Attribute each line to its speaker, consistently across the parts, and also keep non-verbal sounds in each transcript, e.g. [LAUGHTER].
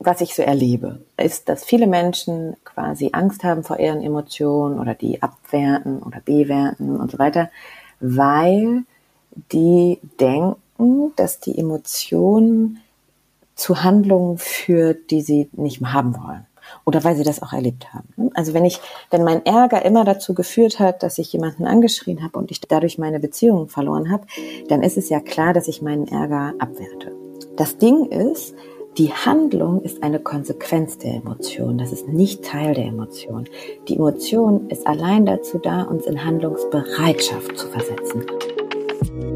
Speaker 1: was ich so erlebe, ist, dass viele Menschen quasi Angst haben vor ihren Emotionen oder die abwerten oder bewerten und so weiter, weil die denken, dass die Emotion zu Handlungen führt, die sie nicht mehr haben wollen. Oder weil sie das auch erlebt haben. Also wenn ich, wenn mein Ärger immer dazu geführt hat, dass ich jemanden angeschrien habe und ich dadurch meine Beziehungen verloren habe, dann ist es ja klar, dass ich meinen Ärger abwerte. Das Ding ist, die Handlung ist eine Konsequenz der Emotion. Das ist nicht Teil der Emotion. Die Emotion ist allein dazu da, uns in Handlungsbereitschaft zu versetzen.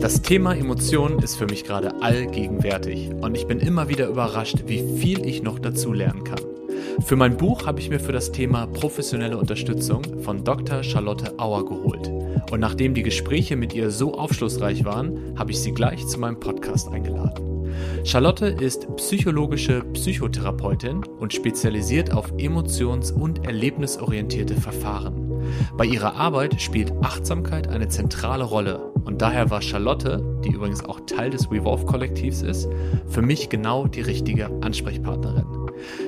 Speaker 2: Das Thema Emotionen ist für mich gerade allgegenwärtig und ich bin immer wieder überrascht, wie viel ich noch dazu lernen kann. Für mein Buch habe ich mir für das Thema professionelle Unterstützung von Dr. Charlotte Auer geholt. Und nachdem die Gespräche mit ihr so aufschlussreich waren, habe ich sie gleich zu meinem Podcast eingeladen. Charlotte ist psychologische Psychotherapeutin und spezialisiert auf emotions- und erlebnisorientierte Verfahren. Bei ihrer Arbeit spielt Achtsamkeit eine zentrale Rolle und daher war Charlotte, die übrigens auch Teil des Revolve-Kollektivs ist, für mich genau die richtige Ansprechpartnerin.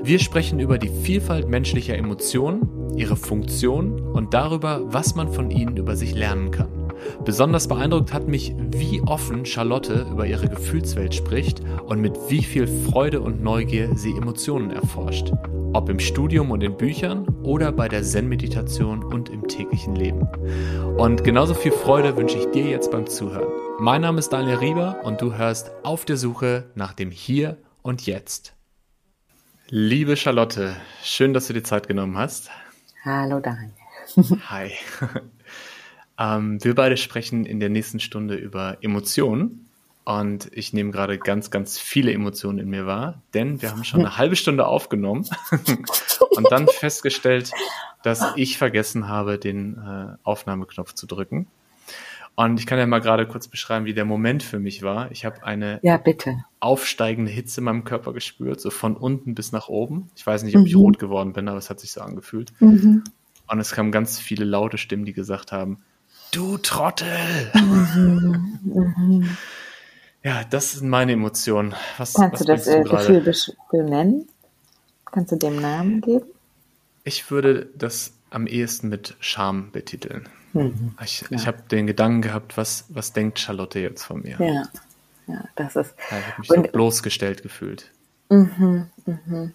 Speaker 2: Wir sprechen über die Vielfalt menschlicher Emotionen, ihre Funktion und darüber, was man von ihnen über sich lernen kann. Besonders beeindruckt hat mich, wie offen Charlotte über ihre Gefühlswelt spricht und mit wie viel Freude und Neugier sie Emotionen erforscht. Ob im Studium und in Büchern oder bei der Zen-Meditation und im täglichen Leben. Und genauso viel Freude wünsche ich dir jetzt beim Zuhören. Mein Name ist Daniel Rieber und du hörst auf der Suche nach dem Hier und Jetzt. Liebe Charlotte, schön, dass du dir Zeit genommen hast.
Speaker 1: Hallo Daniel.
Speaker 2: Hi. [LAUGHS] Ähm, wir beide sprechen in der nächsten Stunde über Emotionen. Und ich nehme gerade ganz, ganz viele Emotionen in mir wahr, denn wir haben schon eine [LAUGHS] halbe Stunde aufgenommen [LAUGHS] und dann festgestellt, dass ich vergessen habe, den äh, Aufnahmeknopf zu drücken. Und ich kann ja mal gerade kurz beschreiben, wie der Moment für mich war. Ich habe eine
Speaker 1: ja,
Speaker 2: aufsteigende Hitze in meinem Körper gespürt, so von unten bis nach oben. Ich weiß nicht, ob mhm. ich rot geworden bin, aber es hat sich so angefühlt. Mhm. Und es kamen ganz viele laute Stimmen, die gesagt haben, Du Trottel! Mhm, mhm. Ja, das sind meine Emotionen. Was,
Speaker 1: Kannst
Speaker 2: was
Speaker 1: du das äh, Gefühl benennen? Kannst du dem Namen geben?
Speaker 2: Ich würde das am ehesten mit Scham betiteln. Mhm, ich ja. ich habe den Gedanken gehabt, was, was denkt Charlotte jetzt von mir?
Speaker 1: Ja, ja das ist.
Speaker 2: Ja, ich habe mich und, so bloßgestellt gefühlt. Mhm, mhm.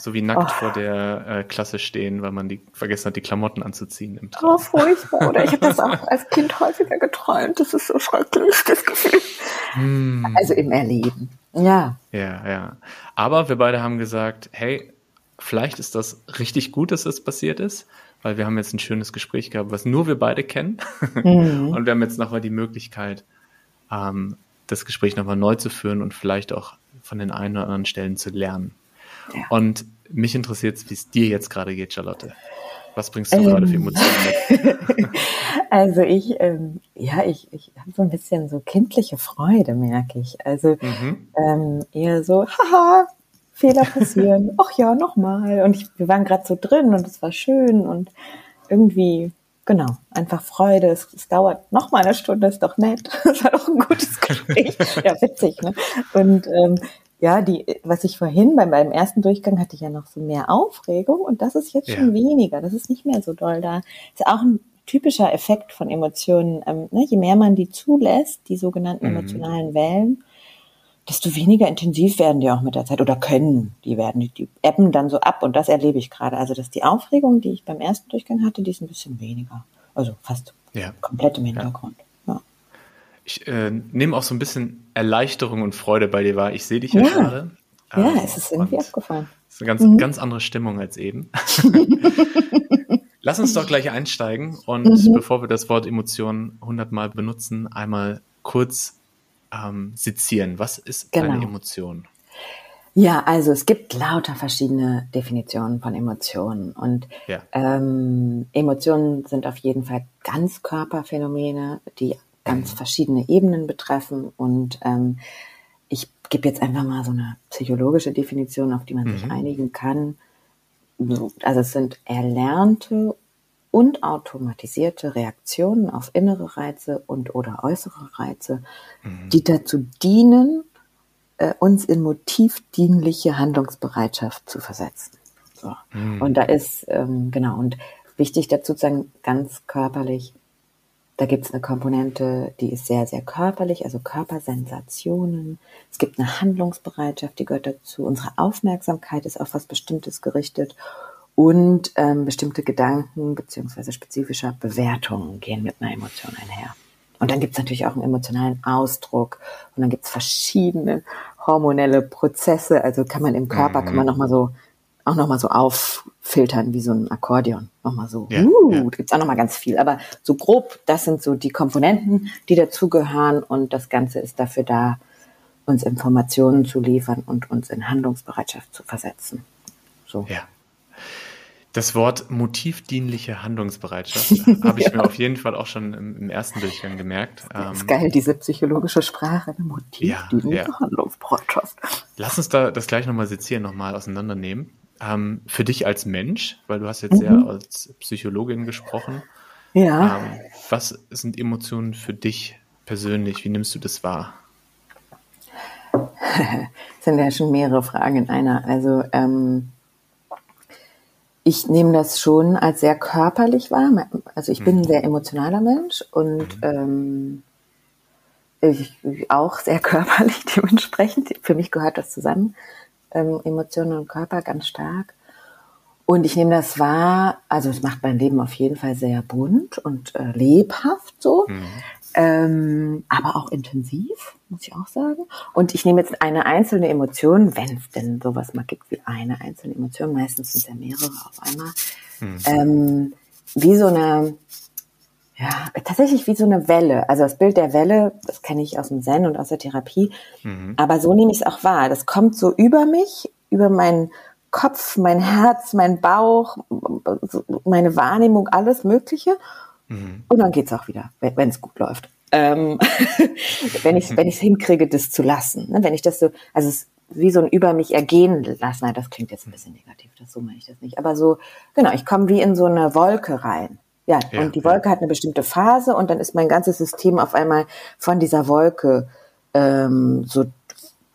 Speaker 2: So wie nackt oh. vor der äh, Klasse stehen, weil man die vergessen hat, die Klamotten anzuziehen im
Speaker 1: Traum. Oh, furchtbar. Oder ich habe das auch als Kind häufiger geträumt. Das ist so schrecklich, das Gefühl. Hm. Also im Erleben. Ja.
Speaker 2: Ja, ja. Aber wir beide haben gesagt, hey, vielleicht ist das richtig gut, dass das passiert ist, weil wir haben jetzt ein schönes Gespräch gehabt, was nur wir beide kennen. Mhm. [LAUGHS] Und wir haben jetzt nochmal die Möglichkeit, ähm, das Gespräch nochmal neu zu führen und vielleicht auch von den einen oder anderen Stellen zu lernen. Und mich interessiert wie es dir jetzt gerade geht, Charlotte. Was bringst du ähm, gerade für Emotionen mit? [LAUGHS]
Speaker 1: also ich, ähm, ja, ich, ich habe so ein bisschen so kindliche Freude, merke ich. Also mhm. ähm, eher so, haha, Fehler passieren. [LAUGHS] Ach ja, nochmal. Und ich, wir waren gerade so drin und es war schön und irgendwie, genau, einfach Freude. Es, es dauert noch mal eine Stunde, ist doch nett. [LAUGHS] Es war doch ein gutes Gespräch. ja, witzig, ne? Und ähm, ja, die, was ich vorhin beim, beim ersten Durchgang hatte ich ja noch so mehr Aufregung und das ist jetzt ja. schon weniger. Das ist nicht mehr so doll da. Ist auch ein typischer Effekt von Emotionen. Ähm, ne, je mehr man die zulässt, die sogenannten mhm. emotionalen Wellen, desto weniger intensiv werden die auch mit der Zeit oder können die werden. Die, die ebben dann so ab und das erlebe ich gerade. Also, dass die Aufregung, die ich beim ersten Durchgang hatte, die ist ein bisschen weniger. Also fast ja. komplett im Hintergrund. Ja.
Speaker 2: Ich äh, nehme auch so ein bisschen Erleichterung und Freude bei dir wahr. Ich sehe dich ja, ja gerade.
Speaker 1: Ja, ähm, es ist irgendwie aufgefallen.
Speaker 2: Es ist eine ganz, mhm. ganz andere Stimmung als eben. [LAUGHS] Lass uns doch gleich einsteigen und mhm. bevor wir das Wort Emotion hundertmal benutzen, einmal kurz ähm, sezieren. Was ist genau. eine Emotion?
Speaker 1: Ja, also es gibt lauter verschiedene Definitionen von Emotionen und ja. ähm, Emotionen sind auf jeden Fall Ganzkörperphänomene, die ganz verschiedene Ebenen betreffen. Und ähm, ich gebe jetzt einfach mal so eine psychologische Definition, auf die man mhm. sich einigen kann. Also es sind erlernte und automatisierte Reaktionen auf innere Reize und oder äußere Reize, mhm. die dazu dienen, äh, uns in motivdienliche Handlungsbereitschaft zu versetzen. So. Mhm. Und da ist, ähm, genau, und wichtig dazu zu sagen, ganz körperlich, da gibt es eine Komponente, die ist sehr, sehr körperlich, also Körpersensationen. Es gibt eine Handlungsbereitschaft, die gehört dazu. Unsere Aufmerksamkeit ist auf was Bestimmtes gerichtet und ähm, bestimmte Gedanken beziehungsweise spezifischer Bewertungen gehen mit einer Emotion einher. Und dann gibt es natürlich auch einen emotionalen Ausdruck und dann gibt es verschiedene hormonelle Prozesse. Also kann man im Körper, mhm. kann man nochmal so auch nochmal so auffiltern wie so ein Akkordeon. Nochmal so. Ja, uh, ja. gibt's auch nochmal ganz viel. Aber so grob, das sind so die Komponenten, die dazugehören und das Ganze ist dafür da, uns Informationen zu liefern und uns in Handlungsbereitschaft zu versetzen. So.
Speaker 2: Ja. Das Wort motivdienliche Handlungsbereitschaft [LAUGHS] habe ich ja. mir auf jeden Fall auch schon im, im ersten Durchgang gemerkt.
Speaker 1: Das ist ähm, geil, diese psychologische Sprache, motivdienliche ja, ja. Handlungsbereitschaft.
Speaker 2: Lass uns da das gleich nochmal sezieren, nochmal auseinandernehmen. Ähm, für dich als Mensch, weil du hast jetzt mhm. ja als Psychologin gesprochen. Ja. Ähm, was sind Emotionen für dich persönlich? Wie nimmst du das wahr?
Speaker 1: das [LAUGHS] sind ja schon mehrere Fragen in einer. Also ähm, ich nehme das schon als sehr körperlich wahr. Also ich bin ein mhm. sehr emotionaler Mensch und mhm. ähm, ich auch sehr [LAUGHS] körperlich dementsprechend. Für mich gehört das zusammen, ähm, Emotionen und Körper ganz stark. Und ich nehme das wahr, also es macht mein Leben auf jeden Fall sehr bunt und äh, lebhaft so. Mhm ähm, aber auch intensiv, muss ich auch sagen. Und ich nehme jetzt eine einzelne Emotion, wenn es denn sowas mal gibt wie eine einzelne Emotion, meistens sind es ja mehrere auf einmal, mhm. ähm, wie so eine, ja, tatsächlich wie so eine Welle. Also das Bild der Welle, das kenne ich aus dem Zen und aus der Therapie, mhm. aber so nehme ich es auch wahr. Das kommt so über mich, über meinen Kopf, mein Herz, mein Bauch, meine Wahrnehmung, alles Mögliche. Mhm. Und dann geht's auch wieder, wenn es gut läuft. Ähm, [LAUGHS] wenn ich wenn ich es hinkriege, das zu lassen. Ne? Wenn ich das so, also es wie so ein über mich ergehen lassen. Nein, das klingt jetzt ein bisschen negativ, das so meine ich das nicht. Aber so, genau, ich komme wie in so eine Wolke rein. Ja, ja und die Wolke ja. hat eine bestimmte Phase und dann ist mein ganzes System auf einmal von dieser Wolke ähm, so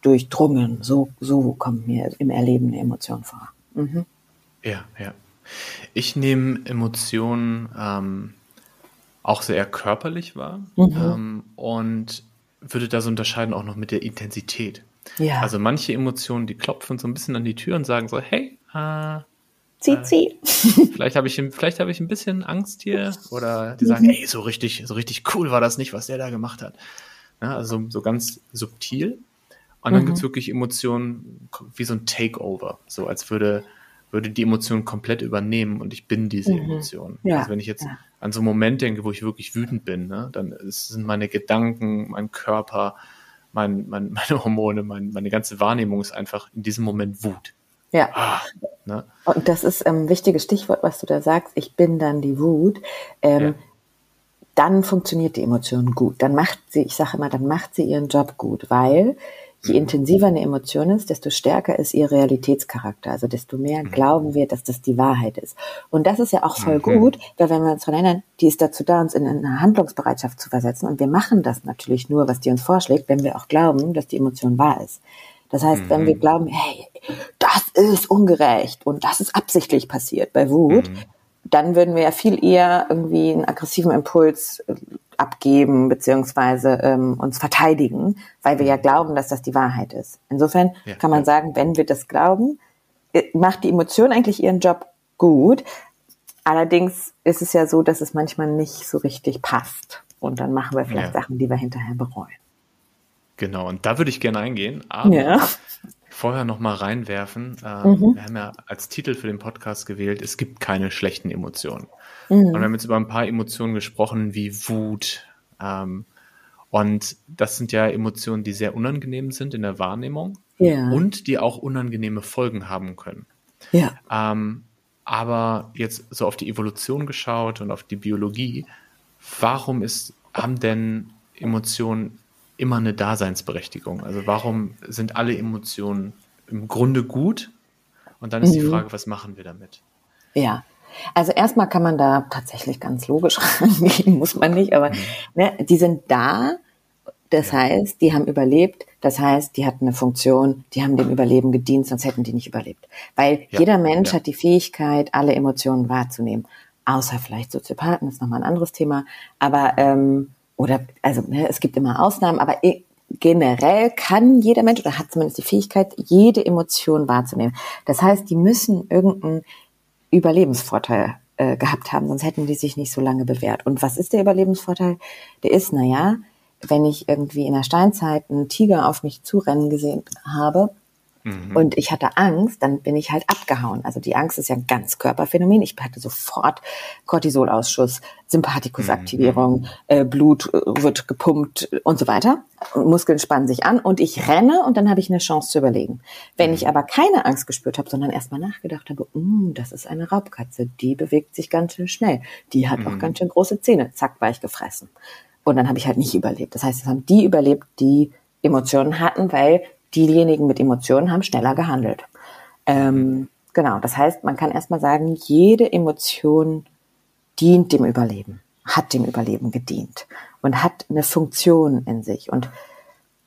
Speaker 1: durchdrungen. So, so kommt mir im Erleben eine Emotion vor. Mhm.
Speaker 2: Ja, ja. Ich nehme Emotionen ähm, auch sehr körperlich war mhm. ähm, und würde da so unterscheiden auch noch mit der Intensität. Ja. Also manche Emotionen, die klopfen so ein bisschen an die Tür und sagen so, hey, äh,
Speaker 1: zieh, zieh.
Speaker 2: vielleicht habe ich, vielleicht habe ich ein bisschen Angst hier oder die sagen, mhm. hey, so richtig, so richtig cool war das nicht, was der da gemacht hat. Ja, also so ganz subtil. Und dann mhm. gibt es wirklich Emotionen wie so ein Takeover, so als würde würde die Emotion komplett übernehmen und ich bin diese mhm. Emotion. Ja. Also wenn ich jetzt ja. an so einen Moment denke, wo ich wirklich wütend bin, ne, dann sind meine Gedanken, mein Körper, mein, mein, [LAUGHS] meine Hormone, mein, meine ganze Wahrnehmung ist einfach in diesem Moment Wut.
Speaker 1: Ja. Ah, ne? Und das ist ein ähm, wichtiges Stichwort, was du da sagst. Ich bin dann die Wut. Ähm, ja. Dann funktioniert die Emotion gut. Dann macht sie, ich sage immer, dann macht sie ihren Job gut, weil Je mhm. intensiver eine Emotion ist, desto stärker ist ihr Realitätscharakter. Also desto mehr mhm. glauben wir, dass das die Wahrheit ist. Und das ist ja auch voll okay. gut, weil wenn wir uns daran erinnern, die ist dazu da, uns in eine Handlungsbereitschaft zu versetzen. Und wir machen das natürlich nur, was die uns vorschlägt, wenn wir auch glauben, dass die Emotion wahr ist. Das heißt, mhm. wenn wir mhm. glauben, hey, das ist ungerecht und das ist absichtlich passiert bei Wut, mhm. dann würden wir ja viel eher irgendwie einen aggressiven Impuls äh, abgeben beziehungsweise ähm, uns verteidigen, weil wir ja mhm. glauben, dass das die Wahrheit ist. Insofern ja, kann man ja. sagen, wenn wir das glauben, äh, macht die Emotion eigentlich ihren Job gut. Allerdings ist es ja so, dass es manchmal nicht so richtig passt. Und dann machen wir vielleicht ja. Sachen, die wir hinterher bereuen.
Speaker 2: Genau, und da würde ich gerne eingehen, aber ja. vorher nochmal reinwerfen. Ähm, mhm. Wir haben ja als Titel für den Podcast gewählt, es gibt keine schlechten Emotionen. Mhm. Und wir haben jetzt über ein paar Emotionen gesprochen, wie Wut. Ähm, und das sind ja Emotionen, die sehr unangenehm sind in der Wahrnehmung ja. und die auch unangenehme Folgen haben können. Ja. Ähm, aber jetzt so auf die Evolution geschaut und auf die Biologie, warum ist, haben denn Emotionen immer eine Daseinsberechtigung? Also warum sind alle Emotionen im Grunde gut? Und dann ist mhm. die Frage, was machen wir damit?
Speaker 1: Ja, also erstmal kann man da tatsächlich ganz logisch [LAUGHS] rangehen, muss man nicht, aber mhm. ne, die sind da Das ja. heißt, die haben überlebt. Das heißt, die hatten eine Funktion, die haben dem Überleben gedient, sonst hätten die nicht überlebt. Weil ja. jeder Mensch ja. hat die Fähigkeit, alle Emotionen wahrzunehmen. Außer vielleicht Soziopathen, ist nochmal ein anderes Thema. Aber, ähm, oder, also ne, es gibt immer Ausnahmen, aber generell kann jeder Mensch oder hat zumindest die Fähigkeit, jede Emotion wahrzunehmen. Das heißt, die müssen irgendeinen Überlebensvorteil äh, gehabt haben, sonst hätten die sich nicht so lange bewährt. Und was ist der Überlebensvorteil? Der ist, naja, wenn ich irgendwie in der Steinzeit einen Tiger auf mich zurennen gesehen habe, Mhm. Und ich hatte Angst, dann bin ich halt abgehauen. Also die Angst ist ja ein ganz Körperphänomen. Ich hatte sofort Cortisolausschuss, Sympathikusaktivierung, mhm. äh, Blut äh, wird gepumpt und so weiter. Muskeln spannen sich an und ich renne und dann habe ich eine Chance zu überlegen. Wenn ich mhm. aber keine Angst gespürt habe, sondern erstmal nachgedacht habe, mm, das ist eine Raubkatze, die bewegt sich ganz schön schnell, die hat mhm. auch ganz schön große Zähne, zack, war ich gefressen. Und dann habe ich halt nicht überlebt. Das heißt, es haben die überlebt, die Emotionen hatten, weil diejenigen mit Emotionen haben schneller gehandelt. Ähm, genau, das heißt, man kann erstmal sagen, jede Emotion dient dem Überleben, hat dem Überleben gedient und hat eine Funktion in sich. Und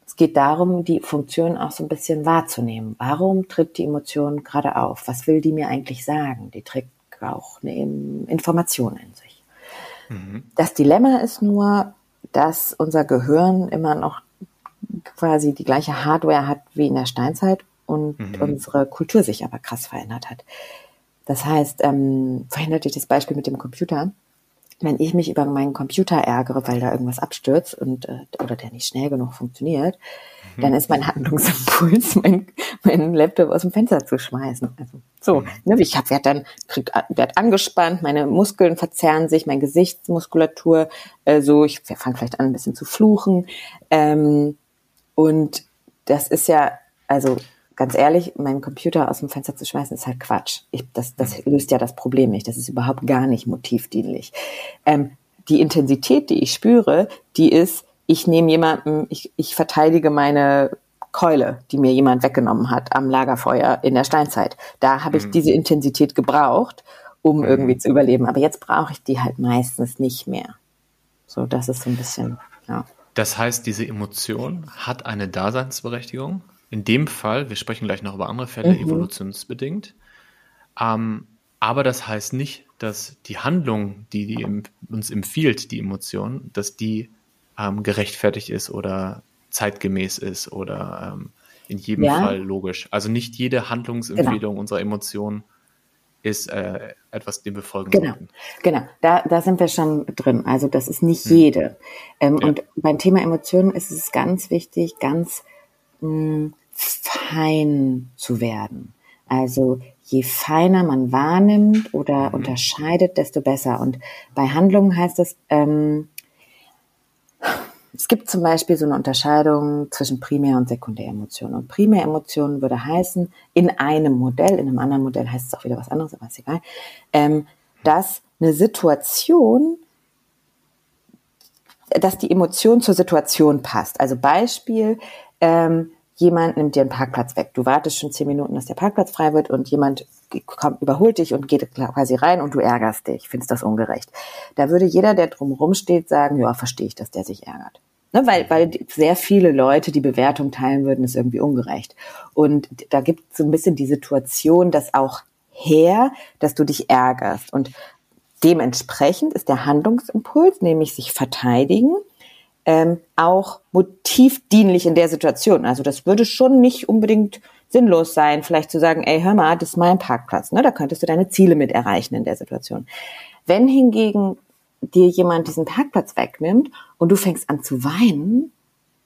Speaker 1: es geht darum, die Funktion auch so ein bisschen wahrzunehmen. Warum tritt die Emotion gerade auf? Was will die mir eigentlich sagen? Die trägt auch eine Information in sich. Mhm. Das Dilemma ist nur, dass unser Gehirn immer noch quasi die gleiche Hardware hat wie in der Steinzeit und mhm. unsere Kultur sich aber krass verändert hat. Das heißt, ähm, verhindert dich das Beispiel mit dem Computer. Wenn ich mich über meinen Computer ärgere, weil da irgendwas abstürzt und äh, oder der nicht schnell genug funktioniert, mhm. dann ist mein Handlungsimpuls, [LAUGHS] mein, mein Laptop aus dem Fenster zu schmeißen. Also so, mhm. ne, ich hab, werd dann krieg, werd angespannt, meine Muskeln verzerren sich, meine Gesichtsmuskulatur, äh, so, ich fange vielleicht an, ein bisschen zu fluchen. Ähm, und das ist ja, also ganz ehrlich, meinen Computer aus dem Fenster zu schmeißen, ist halt Quatsch. Ich, das, das mhm. löst ja das Problem nicht. Das ist überhaupt gar nicht motivdienlich. Ähm, die Intensität, die ich spüre, die ist, ich nehme jemanden, ich, ich verteidige meine Keule, die mir jemand weggenommen hat am Lagerfeuer in der Steinzeit. Da habe ich mhm. diese Intensität gebraucht, um mhm. irgendwie zu überleben. Aber jetzt brauche ich die halt meistens nicht mehr. So, das ist so ein bisschen, ja.
Speaker 2: Das heißt, diese Emotion hat eine Daseinsberechtigung. In dem Fall, wir sprechen gleich noch über andere Fälle, mhm. evolutionsbedingt. Ähm, aber das heißt nicht, dass die Handlung, die, die uns empfiehlt, die Emotion, dass die ähm, gerechtfertigt ist oder zeitgemäß ist oder ähm, in jedem ja. Fall logisch. Also nicht jede Handlungsempfehlung genau. unserer Emotionen ist äh, etwas, dem wir folgen
Speaker 1: genau, sollten. Genau, da, da sind wir schon drin. Also das ist nicht hm. jede. Ähm, ja. Und beim Thema Emotionen ist es ganz wichtig, ganz mh, hm, fein zu werden. Also je feiner man wahrnimmt oder mhm. unterscheidet, desto besser. Und bei Handlungen heißt es, ähm, es gibt zum Beispiel so eine Unterscheidung zwischen Primär- und Sekundäremotionen. Und Primäremotionen würde heißen, in einem Modell, in einem anderen Modell heißt es auch wieder was anderes, aber ist egal, ähm, dass eine Situation, dass die Emotion zur Situation passt. Also Beispiel, ähm, jemand nimmt dir einen Parkplatz weg. Du wartest schon zehn Minuten, dass der Parkplatz frei wird und jemand kommt, überholt dich und geht quasi rein und du ärgerst dich, findest das ungerecht. Da würde jeder, der drumherum steht, sagen, ja, verstehe ich, dass der sich ärgert. Ne, weil, weil sehr viele Leute die Bewertung teilen würden, ist irgendwie ungerecht. Und da gibt es so ein bisschen die Situation, dass auch her, dass du dich ärgerst. Und dementsprechend ist der Handlungsimpuls, nämlich sich verteidigen, ähm, auch motivdienlich in der Situation. Also das würde schon nicht unbedingt sinnlos sein, vielleicht zu sagen, ey, hör mal, das ist mein Parkplatz. Ne? Da könntest du deine Ziele mit erreichen in der Situation. Wenn hingegen dir jemand diesen Parkplatz wegnimmt und du fängst an zu weinen,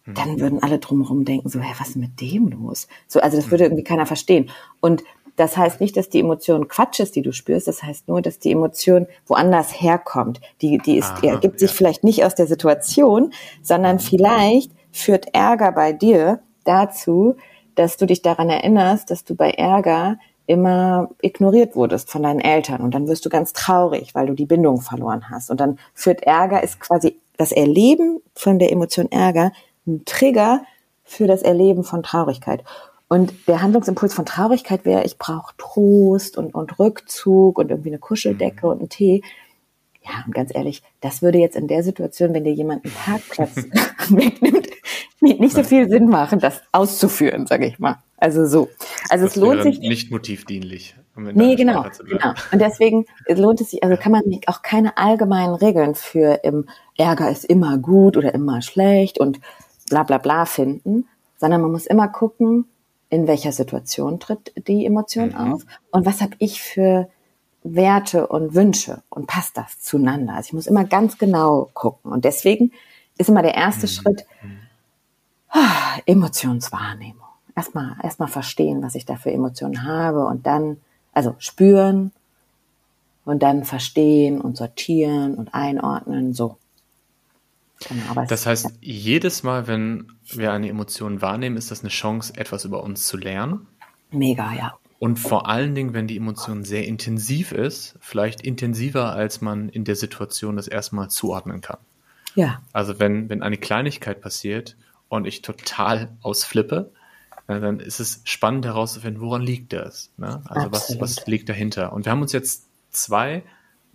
Speaker 1: mhm. dann würden alle drumherum denken, so, hä, was ist mit dem los? So, also das würde mhm. irgendwie keiner verstehen. Und das heißt nicht, dass die Emotion Quatsch ist, die du spürst. Das heißt nur, dass die Emotion woanders herkommt. Die, die ist, Aha, ergibt sich ja. vielleicht nicht aus der Situation, sondern mhm. vielleicht führt Ärger bei dir dazu, dass du dich daran erinnerst, dass du bei Ärger immer ignoriert wurdest von deinen Eltern und dann wirst du ganz traurig, weil du die Bindung verloren hast. Und dann führt Ärger, ist quasi das Erleben von der Emotion Ärger ein Trigger für das Erleben von Traurigkeit. Und der Handlungsimpuls von Traurigkeit wäre, ich brauche Trost und, und Rückzug und irgendwie eine Kuscheldecke mhm. und einen Tee. Ja, und ganz ehrlich, das würde jetzt in der Situation, wenn dir jemand einen Parkplatz [LAUGHS] wegnimmt, nicht so viel Sinn machen, das auszuführen, sage ich mal. Also so. Also das es lohnt sich
Speaker 2: nicht motivdienlich.
Speaker 1: Um nee, genau, genau. Und deswegen lohnt es sich, also kann man auch keine allgemeinen Regeln für im Ärger ist immer gut oder immer schlecht und bla bla bla finden, sondern man muss immer gucken, in welcher Situation tritt die Emotion mhm. auf und was habe ich für Werte und Wünsche und passt das zueinander. Also ich muss immer ganz genau gucken und deswegen ist immer der erste mhm. Schritt ah, Emotionswahrnehmung. Erstmal erstmal verstehen, was ich da für Emotionen habe und dann also spüren und dann verstehen und sortieren und einordnen so.
Speaker 2: Genau, das heißt, jedes Mal, wenn wir eine Emotion wahrnehmen, ist das eine Chance, etwas über uns zu lernen.
Speaker 1: Mega, ja.
Speaker 2: Und vor allen Dingen, wenn die Emotion sehr intensiv ist, vielleicht intensiver, als man in der Situation das erstmal zuordnen kann.
Speaker 1: Ja.
Speaker 2: Also wenn, wenn eine Kleinigkeit passiert und ich total ausflippe, dann ist es spannend herauszufinden, woran liegt das? Ne? Also was, was liegt dahinter? Und wir haben uns jetzt zwei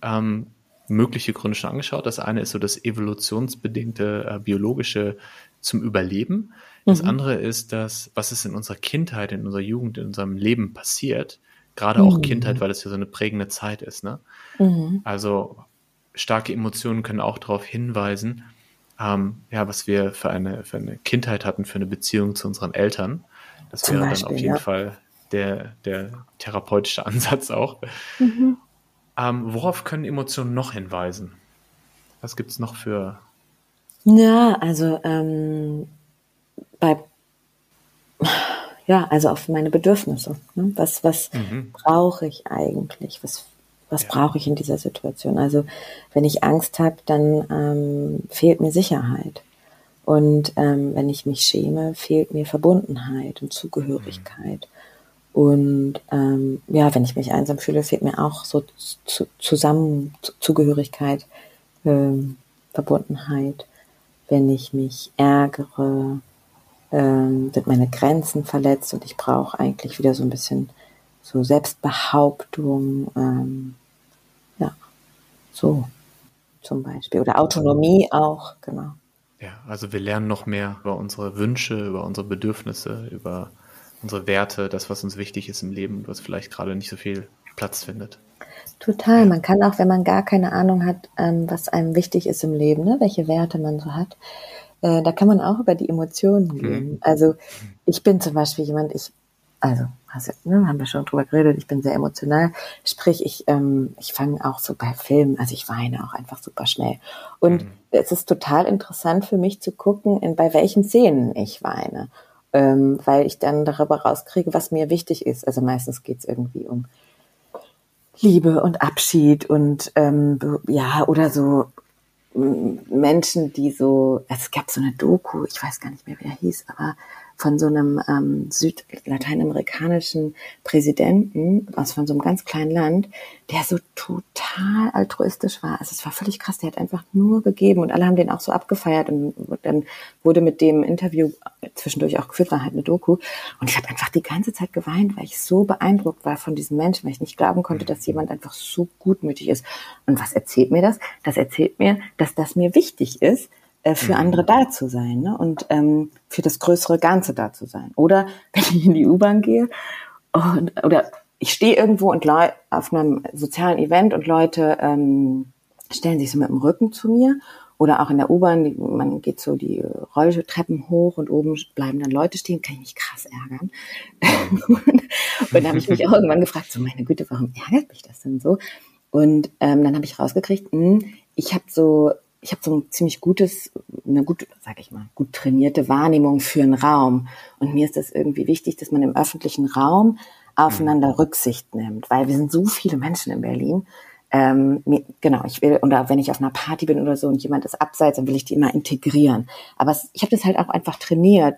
Speaker 2: ähm, mögliche Gründe schon angeschaut. Das eine ist so das evolutionsbedingte äh, biologische zum Überleben. Das mhm. andere ist das, was ist in unserer Kindheit, in unserer Jugend, in unserem Leben passiert. Gerade mhm. auch Kindheit, weil es ja so eine prägende Zeit ist. Ne? Mhm. Also starke Emotionen können auch darauf hinweisen, ähm, ja, was wir für eine, für eine Kindheit hatten, für eine Beziehung zu unseren Eltern. Das Zum wäre Beispiel, dann auf jeden ja. Fall der, der therapeutische [LAUGHS] Ansatz auch. Mhm. Ähm, worauf können Emotionen noch hinweisen? Was gibt es noch für.
Speaker 1: Ja, also ähm, bei ja, also auf meine Bedürfnisse. Ne? Was, was mhm. brauche ich eigentlich? Was, was ja. brauche ich in dieser Situation? Also wenn ich Angst habe, dann ähm, fehlt mir Sicherheit. Und ähm, wenn ich mich schäme, fehlt mir Verbundenheit und Zugehörigkeit. Mhm. Und ähm, ja, wenn ich mich einsam fühle, fehlt mir auch so zu, zusammen Zugehörigkeit, ähm, Verbundenheit. Wenn ich mich ärgere, ähm, sind meine Grenzen verletzt und ich brauche eigentlich wieder so ein bisschen so Selbstbehauptung, ähm, ja, so zum Beispiel. Oder Autonomie auch, genau.
Speaker 2: Ja, also wir lernen noch mehr über unsere Wünsche, über unsere Bedürfnisse, über unsere Werte, das, was uns wichtig ist im Leben, was vielleicht gerade nicht so viel Platz findet.
Speaker 1: Total. Man kann auch, wenn man gar keine Ahnung hat, ähm, was einem wichtig ist im Leben, ne, welche Werte man so hat, äh, da kann man auch über die Emotionen mhm. gehen. Also ich bin zum Beispiel jemand, ich, also, also ne, haben wir schon drüber geredet, ich bin sehr emotional. Sprich, ich, ähm, ich fange auch so bei Filmen, also ich weine auch einfach super schnell. Und mhm. es ist total interessant für mich zu gucken, in bei welchen Szenen ich weine ähm, weil ich dann darüber rauskriege, was mir wichtig ist. Also meistens geht es irgendwie um Liebe und Abschied und ähm, ja, oder so Menschen, die so, es gab so eine Doku, ich weiß gar nicht mehr, wie er hieß, aber von so einem ähm, südlateinamerikanischen Präsidenten aus von so einem ganz kleinen Land, der so total altruistisch war. Also es war völlig krass, der hat einfach nur gegeben und alle haben den auch so abgefeiert und dann wurde mit dem Interview zwischendurch auch geführt, war halt eine Doku und ich habe einfach die ganze Zeit geweint, weil ich so beeindruckt war von diesem Menschen, weil ich nicht glauben konnte, dass jemand einfach so gutmütig ist. Und was erzählt mir das? Das erzählt mir, dass das mir wichtig ist, äh, für mhm. andere da zu sein ne? und ähm, für das größere Ganze da zu sein. Oder [LAUGHS] wenn ich in die U-Bahn gehe und, oder ich stehe irgendwo und Leu auf einem sozialen Event und Leute ähm, stellen sich so mit dem Rücken zu mir oder auch in der U-Bahn, man geht so die Rolltreppen hoch und oben bleiben dann Leute stehen, kann ich mich krass ärgern. [LAUGHS] und dann habe ich mich auch irgendwann gefragt, so meine Güte, warum ärgert mich das denn so? Und ähm, dann habe ich rausgekriegt, mh, hm, ich habe so ich habe so ein ziemlich gutes, eine gute, sag ich mal, gut trainierte Wahrnehmung für einen Raum. Und mir ist das irgendwie wichtig, dass man im öffentlichen Raum aufeinander mhm. Rücksicht nimmt, weil wir sind so viele Menschen in Berlin. Ähm, mir, genau, ich will, oder wenn ich auf einer Party bin oder so und jemand ist abseits, dann will ich die immer integrieren. Aber es, ich habe das halt auch einfach trainiert.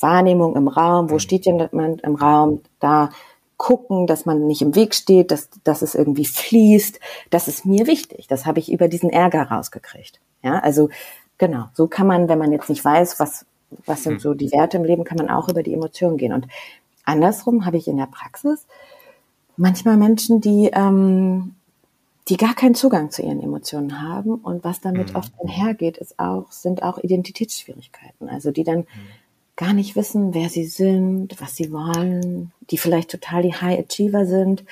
Speaker 1: Wahrnehmung im Raum, wo mhm. steht jemand im Raum, da gucken, dass man nicht im Weg steht, dass, dass es irgendwie fließt. Das ist mir wichtig. Das habe ich über diesen Ärger rausgekriegt. Ja, also genau, so kann man, wenn man jetzt nicht weiß, was, was sind hm. so die Werte im Leben, kann man auch über die Emotionen gehen. Und andersrum habe ich in der Praxis manchmal Menschen, die ähm, die gar keinen Zugang zu ihren Emotionen haben. Und was damit mhm. oft einhergeht, ist auch, sind auch Identitätsschwierigkeiten. Also die dann mhm. gar nicht wissen, wer sie sind, was sie wollen, die vielleicht total die High Achiever sind,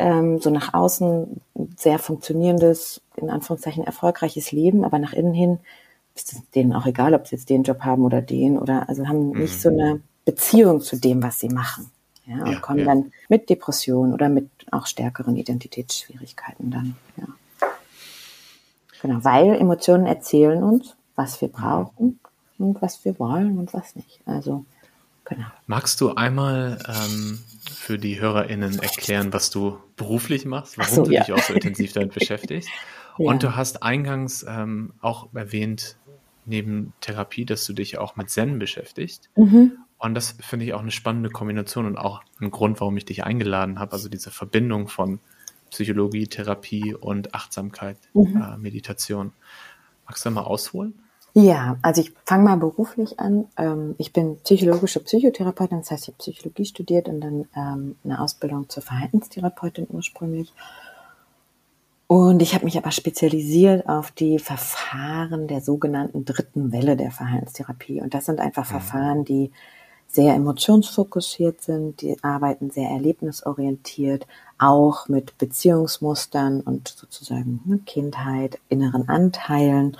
Speaker 1: ähm, so nach außen sehr funktionierendes, in Anführungszeichen erfolgreiches Leben, aber nach innen hin ist es denen auch egal, ob sie jetzt den Job haben oder den oder also haben nicht mhm. so eine Beziehung zu dem, was sie machen. Ja, und ja, kommen ja. dann mit Depressionen oder mit auch stärkeren Identitätsschwierigkeiten dann. Ja. Genau, weil Emotionen erzählen uns, was wir brauchen und was wir wollen und was nicht. Also,
Speaker 2: genau. Magst du einmal ähm, für die HörerInnen erklären, was du beruflich machst, warum so, du dich auch so intensiv damit beschäftigst? [LAUGHS] Und du hast eingangs ähm, auch erwähnt, neben Therapie, dass du dich auch mit Zen beschäftigst. Mhm. Und das finde ich auch eine spannende Kombination und auch ein Grund, warum ich dich eingeladen habe. Also diese Verbindung von Psychologie, Therapie und Achtsamkeit, mhm. äh, Meditation. Magst du da mal ausholen?
Speaker 1: Ja, also ich fange mal beruflich an. Ähm, ich bin psychologische Psychotherapeutin, das heißt, ich habe Psychologie studiert und dann ähm, eine Ausbildung zur Verhaltenstherapeutin ursprünglich. Und ich habe mich aber spezialisiert auf die Verfahren der sogenannten dritten Welle der Verhaltenstherapie. Und das sind einfach mhm. Verfahren, die sehr emotionsfokussiert sind, die arbeiten sehr erlebnisorientiert, auch mit Beziehungsmustern und sozusagen ne, Kindheit, inneren Anteilen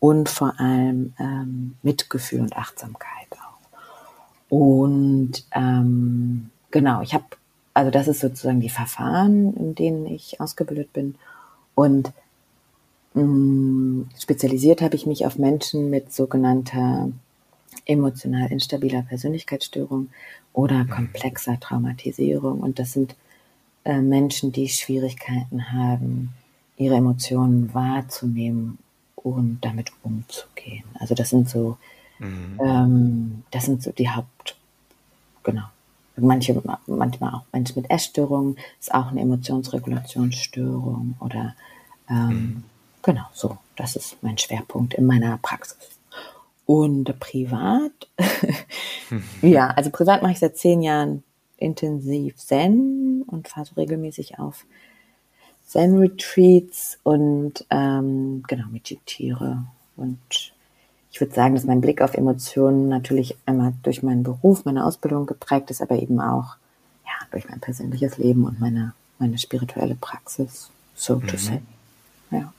Speaker 1: und vor allem ähm, Mitgefühl und Achtsamkeit auch. Und ähm, genau, ich habe, also das ist sozusagen die Verfahren, in denen ich ausgebildet bin. Und mh, mm, spezialisiert habe ich mich auf Menschen mit sogenannter emotional instabiler Persönlichkeitsstörung oder mhm. komplexer Traumatisierung. Und das sind äh, Menschen, die Schwierigkeiten haben, ihre Emotionen wahrzunehmen und damit umzugehen. Also das sind so, mhm. ähm, das sind so die Haupt, genau. Manche, manchmal auch Menschen mit Essstörungen ist auch eine Emotionsregulationsstörung oder ähm, mhm. genau so. Das ist mein Schwerpunkt in meiner Praxis. Und privat, [LAUGHS] ja, also privat mache ich seit zehn Jahren intensiv Zen und fahre so regelmäßig auf Zen-Retreats und ähm, genau, meditiere. Und ich würde sagen, dass mein Blick auf Emotionen natürlich einmal durch meinen Beruf, meine Ausbildung geprägt ist, aber eben auch ja, durch mein persönliches Leben und meine, meine spirituelle Praxis, so mhm. to say. Ja.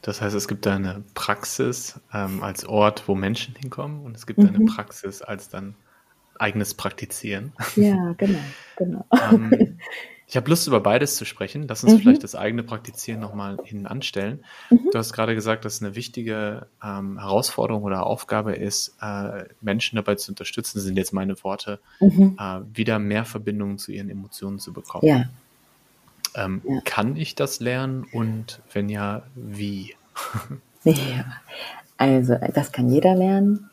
Speaker 2: Das heißt, es gibt da eine Praxis ähm, als Ort, wo Menschen hinkommen und es gibt mhm. eine Praxis als dann eigenes Praktizieren.
Speaker 1: Ja, genau, genau. [LAUGHS]
Speaker 2: ähm, [LAUGHS] ich habe Lust, über beides zu sprechen. Lass uns mhm. vielleicht das eigene Praktizieren nochmal hinten anstellen. Mhm. Du hast gerade gesagt, dass eine wichtige ähm, Herausforderung oder Aufgabe ist, äh, Menschen dabei zu unterstützen, sind jetzt meine Worte, mhm. äh, wieder mehr Verbindungen zu ihren Emotionen zu bekommen. Ja, ähm, ja. Kann ich das lernen und wenn ja, wie? [LAUGHS]
Speaker 1: ja, also das kann jeder lernen.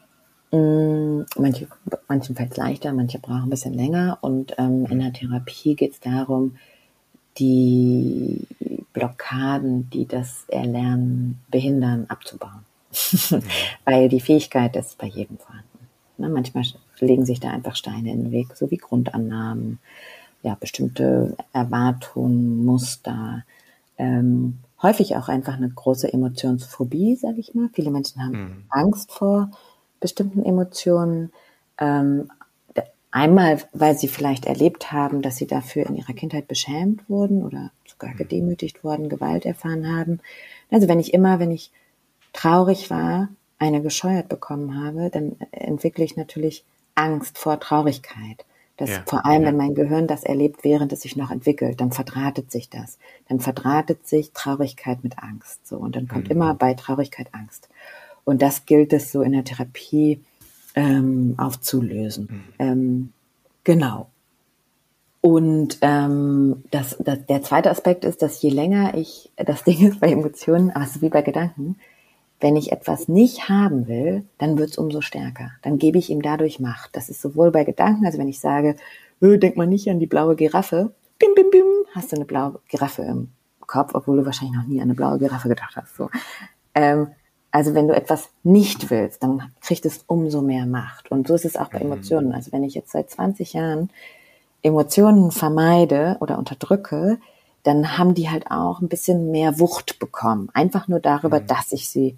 Speaker 1: Mm, manche, manchen fällt es leichter, manche brauchen ein bisschen länger. Und ähm, in der Therapie geht es darum, die Blockaden, die das Erlernen behindern, abzubauen. [LAUGHS] Weil die Fähigkeit ist bei jedem vorhanden. Ne, manchmal legen sich da einfach Steine in den Weg, so wie Grundannahmen, ja, bestimmte Erwartungen, Muster, ähm, häufig auch einfach eine große Emotionsphobie, sage ich mal. Viele Menschen haben mhm. Angst vor bestimmten Emotionen. Ähm, einmal, weil sie vielleicht erlebt haben, dass sie dafür in ihrer Kindheit beschämt wurden oder sogar mhm. gedemütigt worden, Gewalt erfahren haben. Also wenn ich immer, wenn ich traurig war, eine gescheuert bekommen habe, dann entwickle ich natürlich Angst vor Traurigkeit. Das, ja, vor allem, wenn mein Gehirn das erlebt, während es sich noch entwickelt, dann verdrahtet sich das. Dann verdrahtet sich Traurigkeit mit Angst. So. Und dann kommt mhm. immer bei Traurigkeit Angst. Und das gilt es so in der Therapie ähm, aufzulösen. Mhm. Ähm, genau. Und ähm, das, das, der zweite Aspekt ist, dass je länger ich, das [LAUGHS] Ding ist bei Emotionen, aber es ist wie bei Gedanken, wenn ich etwas nicht haben will, dann wird es umso stärker. Dann gebe ich ihm dadurch Macht. Das ist sowohl bei Gedanken, also wenn ich sage, öh, denk mal nicht an die blaue Giraffe, bim, bim, bim, hast du eine blaue Giraffe im Kopf, obwohl du wahrscheinlich noch nie an eine blaue Giraffe gedacht hast. So. Ähm, also wenn du etwas nicht willst, dann kriegt es umso mehr Macht. Und so ist es auch bei mhm. Emotionen. Also wenn ich jetzt seit 20 Jahren Emotionen vermeide oder unterdrücke, dann haben die halt auch ein bisschen mehr Wucht bekommen. Einfach nur darüber, mhm. dass ich sie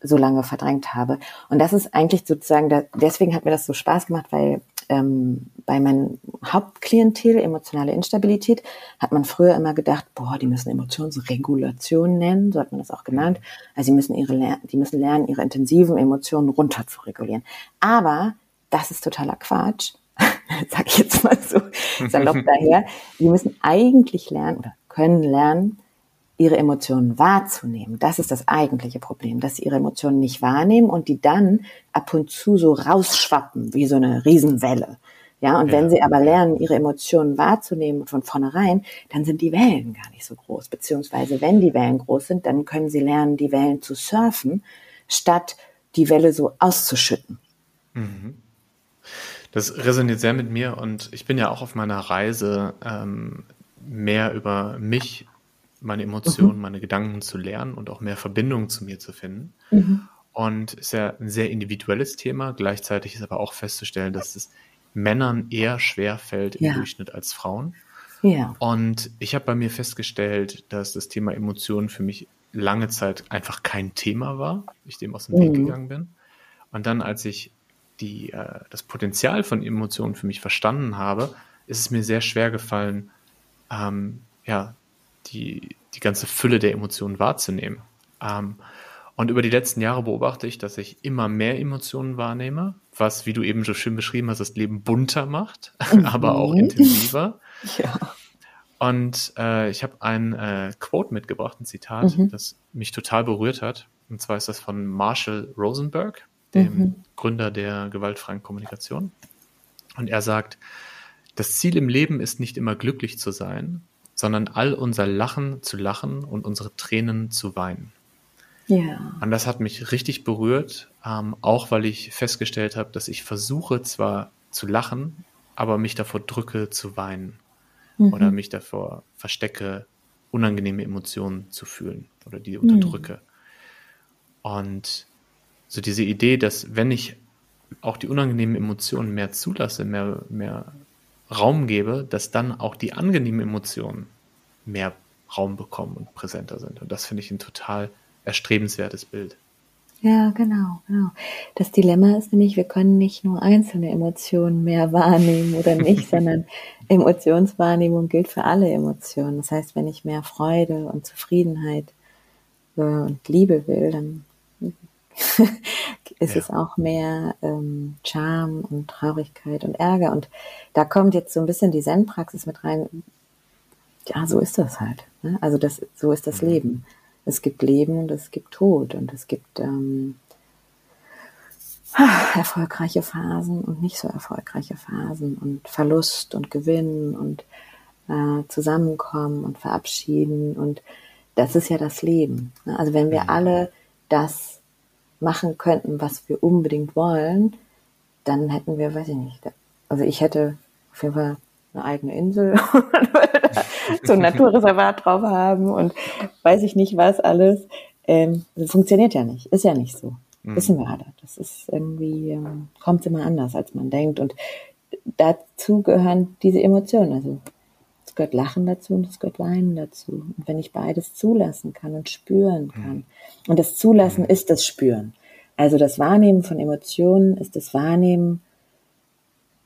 Speaker 1: so lange verdrängt habe. Und das ist eigentlich sozusagen, deswegen hat mir das so Spaß gemacht, weil ähm, bei meinem Hauptklientel, emotionale Instabilität, hat man früher immer gedacht, boah, die müssen Emotionsregulation nennen, so hat man das auch genannt. Also sie müssen ihre, die müssen lernen, ihre intensiven Emotionen runter zu regulieren. Aber das ist totaler Quatsch. [LAUGHS] Sag ich jetzt mal so salopp [LAUGHS] daher. Die müssen eigentlich lernen oder können lernen, ihre Emotionen wahrzunehmen. Das ist das eigentliche Problem, dass sie ihre Emotionen nicht wahrnehmen und die dann ab und zu so rausschwappen, wie so eine Riesenwelle. Ja, und ja. wenn sie aber lernen, ihre Emotionen wahrzunehmen von vornherein, dann sind die Wellen gar nicht so groß. Beziehungsweise, wenn die Wellen groß sind, dann können sie lernen, die Wellen zu surfen, statt die Welle so auszuschütten. Mhm.
Speaker 2: Das resoniert sehr mit mir und ich bin ja auch auf meiner Reise, ähm, mehr über mich meine Emotionen, mhm. meine Gedanken zu lernen und auch mehr Verbindungen zu mir zu finden. Mhm. Und ist ja ein sehr individuelles Thema. Gleichzeitig ist aber auch festzustellen, dass es Männern eher schwer fällt im ja. Durchschnitt als Frauen. Ja. Und ich habe bei mir festgestellt, dass das Thema Emotionen für mich lange Zeit einfach kein Thema war, ich dem aus dem mhm. Weg gegangen bin. Und dann, als ich die, äh, das Potenzial von Emotionen für mich verstanden habe, ist es mir sehr schwer gefallen, ähm, ja, die, die ganze Fülle der Emotionen wahrzunehmen. Ähm, und über die letzten Jahre beobachte ich, dass ich immer mehr Emotionen wahrnehme, was, wie du eben so schön beschrieben hast, das Leben bunter macht, mhm. [LAUGHS] aber auch intensiver. [LAUGHS] Ja. Und äh, ich habe ein äh, Quote mitgebracht, ein Zitat, mhm. das mich total berührt hat. Und zwar ist das von Marshall Rosenberg, dem mhm. Gründer der gewaltfreien Kommunikation. Und er sagt, das Ziel im Leben ist nicht immer glücklich zu sein, sondern all unser Lachen zu lachen und unsere Tränen zu weinen. Ja. Und das hat mich richtig berührt, ähm, auch weil ich festgestellt habe, dass ich versuche zwar zu lachen, aber mich davor drücke zu weinen mhm. oder mich davor verstecke, unangenehme Emotionen zu fühlen oder die unterdrücke. Mhm. Und so diese Idee, dass wenn ich auch die unangenehmen Emotionen mehr zulasse, mehr, mehr Raum gebe, dass dann auch die angenehmen Emotionen mehr Raum bekommen und präsenter sind. Und das finde ich ein total erstrebenswertes Bild.
Speaker 1: Ja, genau, genau. Das Dilemma ist nämlich, wir können nicht nur einzelne Emotionen mehr [LAUGHS] wahrnehmen oder nicht, [LAUGHS] sondern Emotionswahrnehmung gilt für alle Emotionen. Das heißt, wenn ich mehr Freude und Zufriedenheit äh, und Liebe will, dann [LAUGHS] ist ja. es auch mehr ähm, Charme und Traurigkeit und Ärger. Und da kommt jetzt so ein bisschen die Zen-Praxis mit rein. Ja, so ist das halt. Ne? Also das, so ist das mhm. Leben. Es gibt Leben und es gibt Tod und es gibt ähm, [SIGHS] erfolgreiche Phasen und nicht so erfolgreiche Phasen und Verlust und Gewinn und äh, Zusammenkommen und Verabschieden und das ist ja das Leben. Ne? Also wenn wir mhm. alle das machen könnten, was wir unbedingt wollen, dann hätten wir, weiß ich nicht, also ich hätte auf jeden Fall eine eigene Insel [LAUGHS] so ein Naturreservat drauf haben und weiß ich nicht was alles. Ähm, funktioniert ja nicht, ist ja nicht so. Mhm. Wissen wir alle. Das ist irgendwie, ähm, kommt immer anders, als man denkt. Und dazu gehören diese Emotionen. Also gehört Lachen dazu und es gehört Weinen dazu. Und wenn ich beides zulassen kann und spüren kann. Mhm. Und das Zulassen mhm. ist das Spüren. Also das Wahrnehmen von Emotionen ist das Wahrnehmen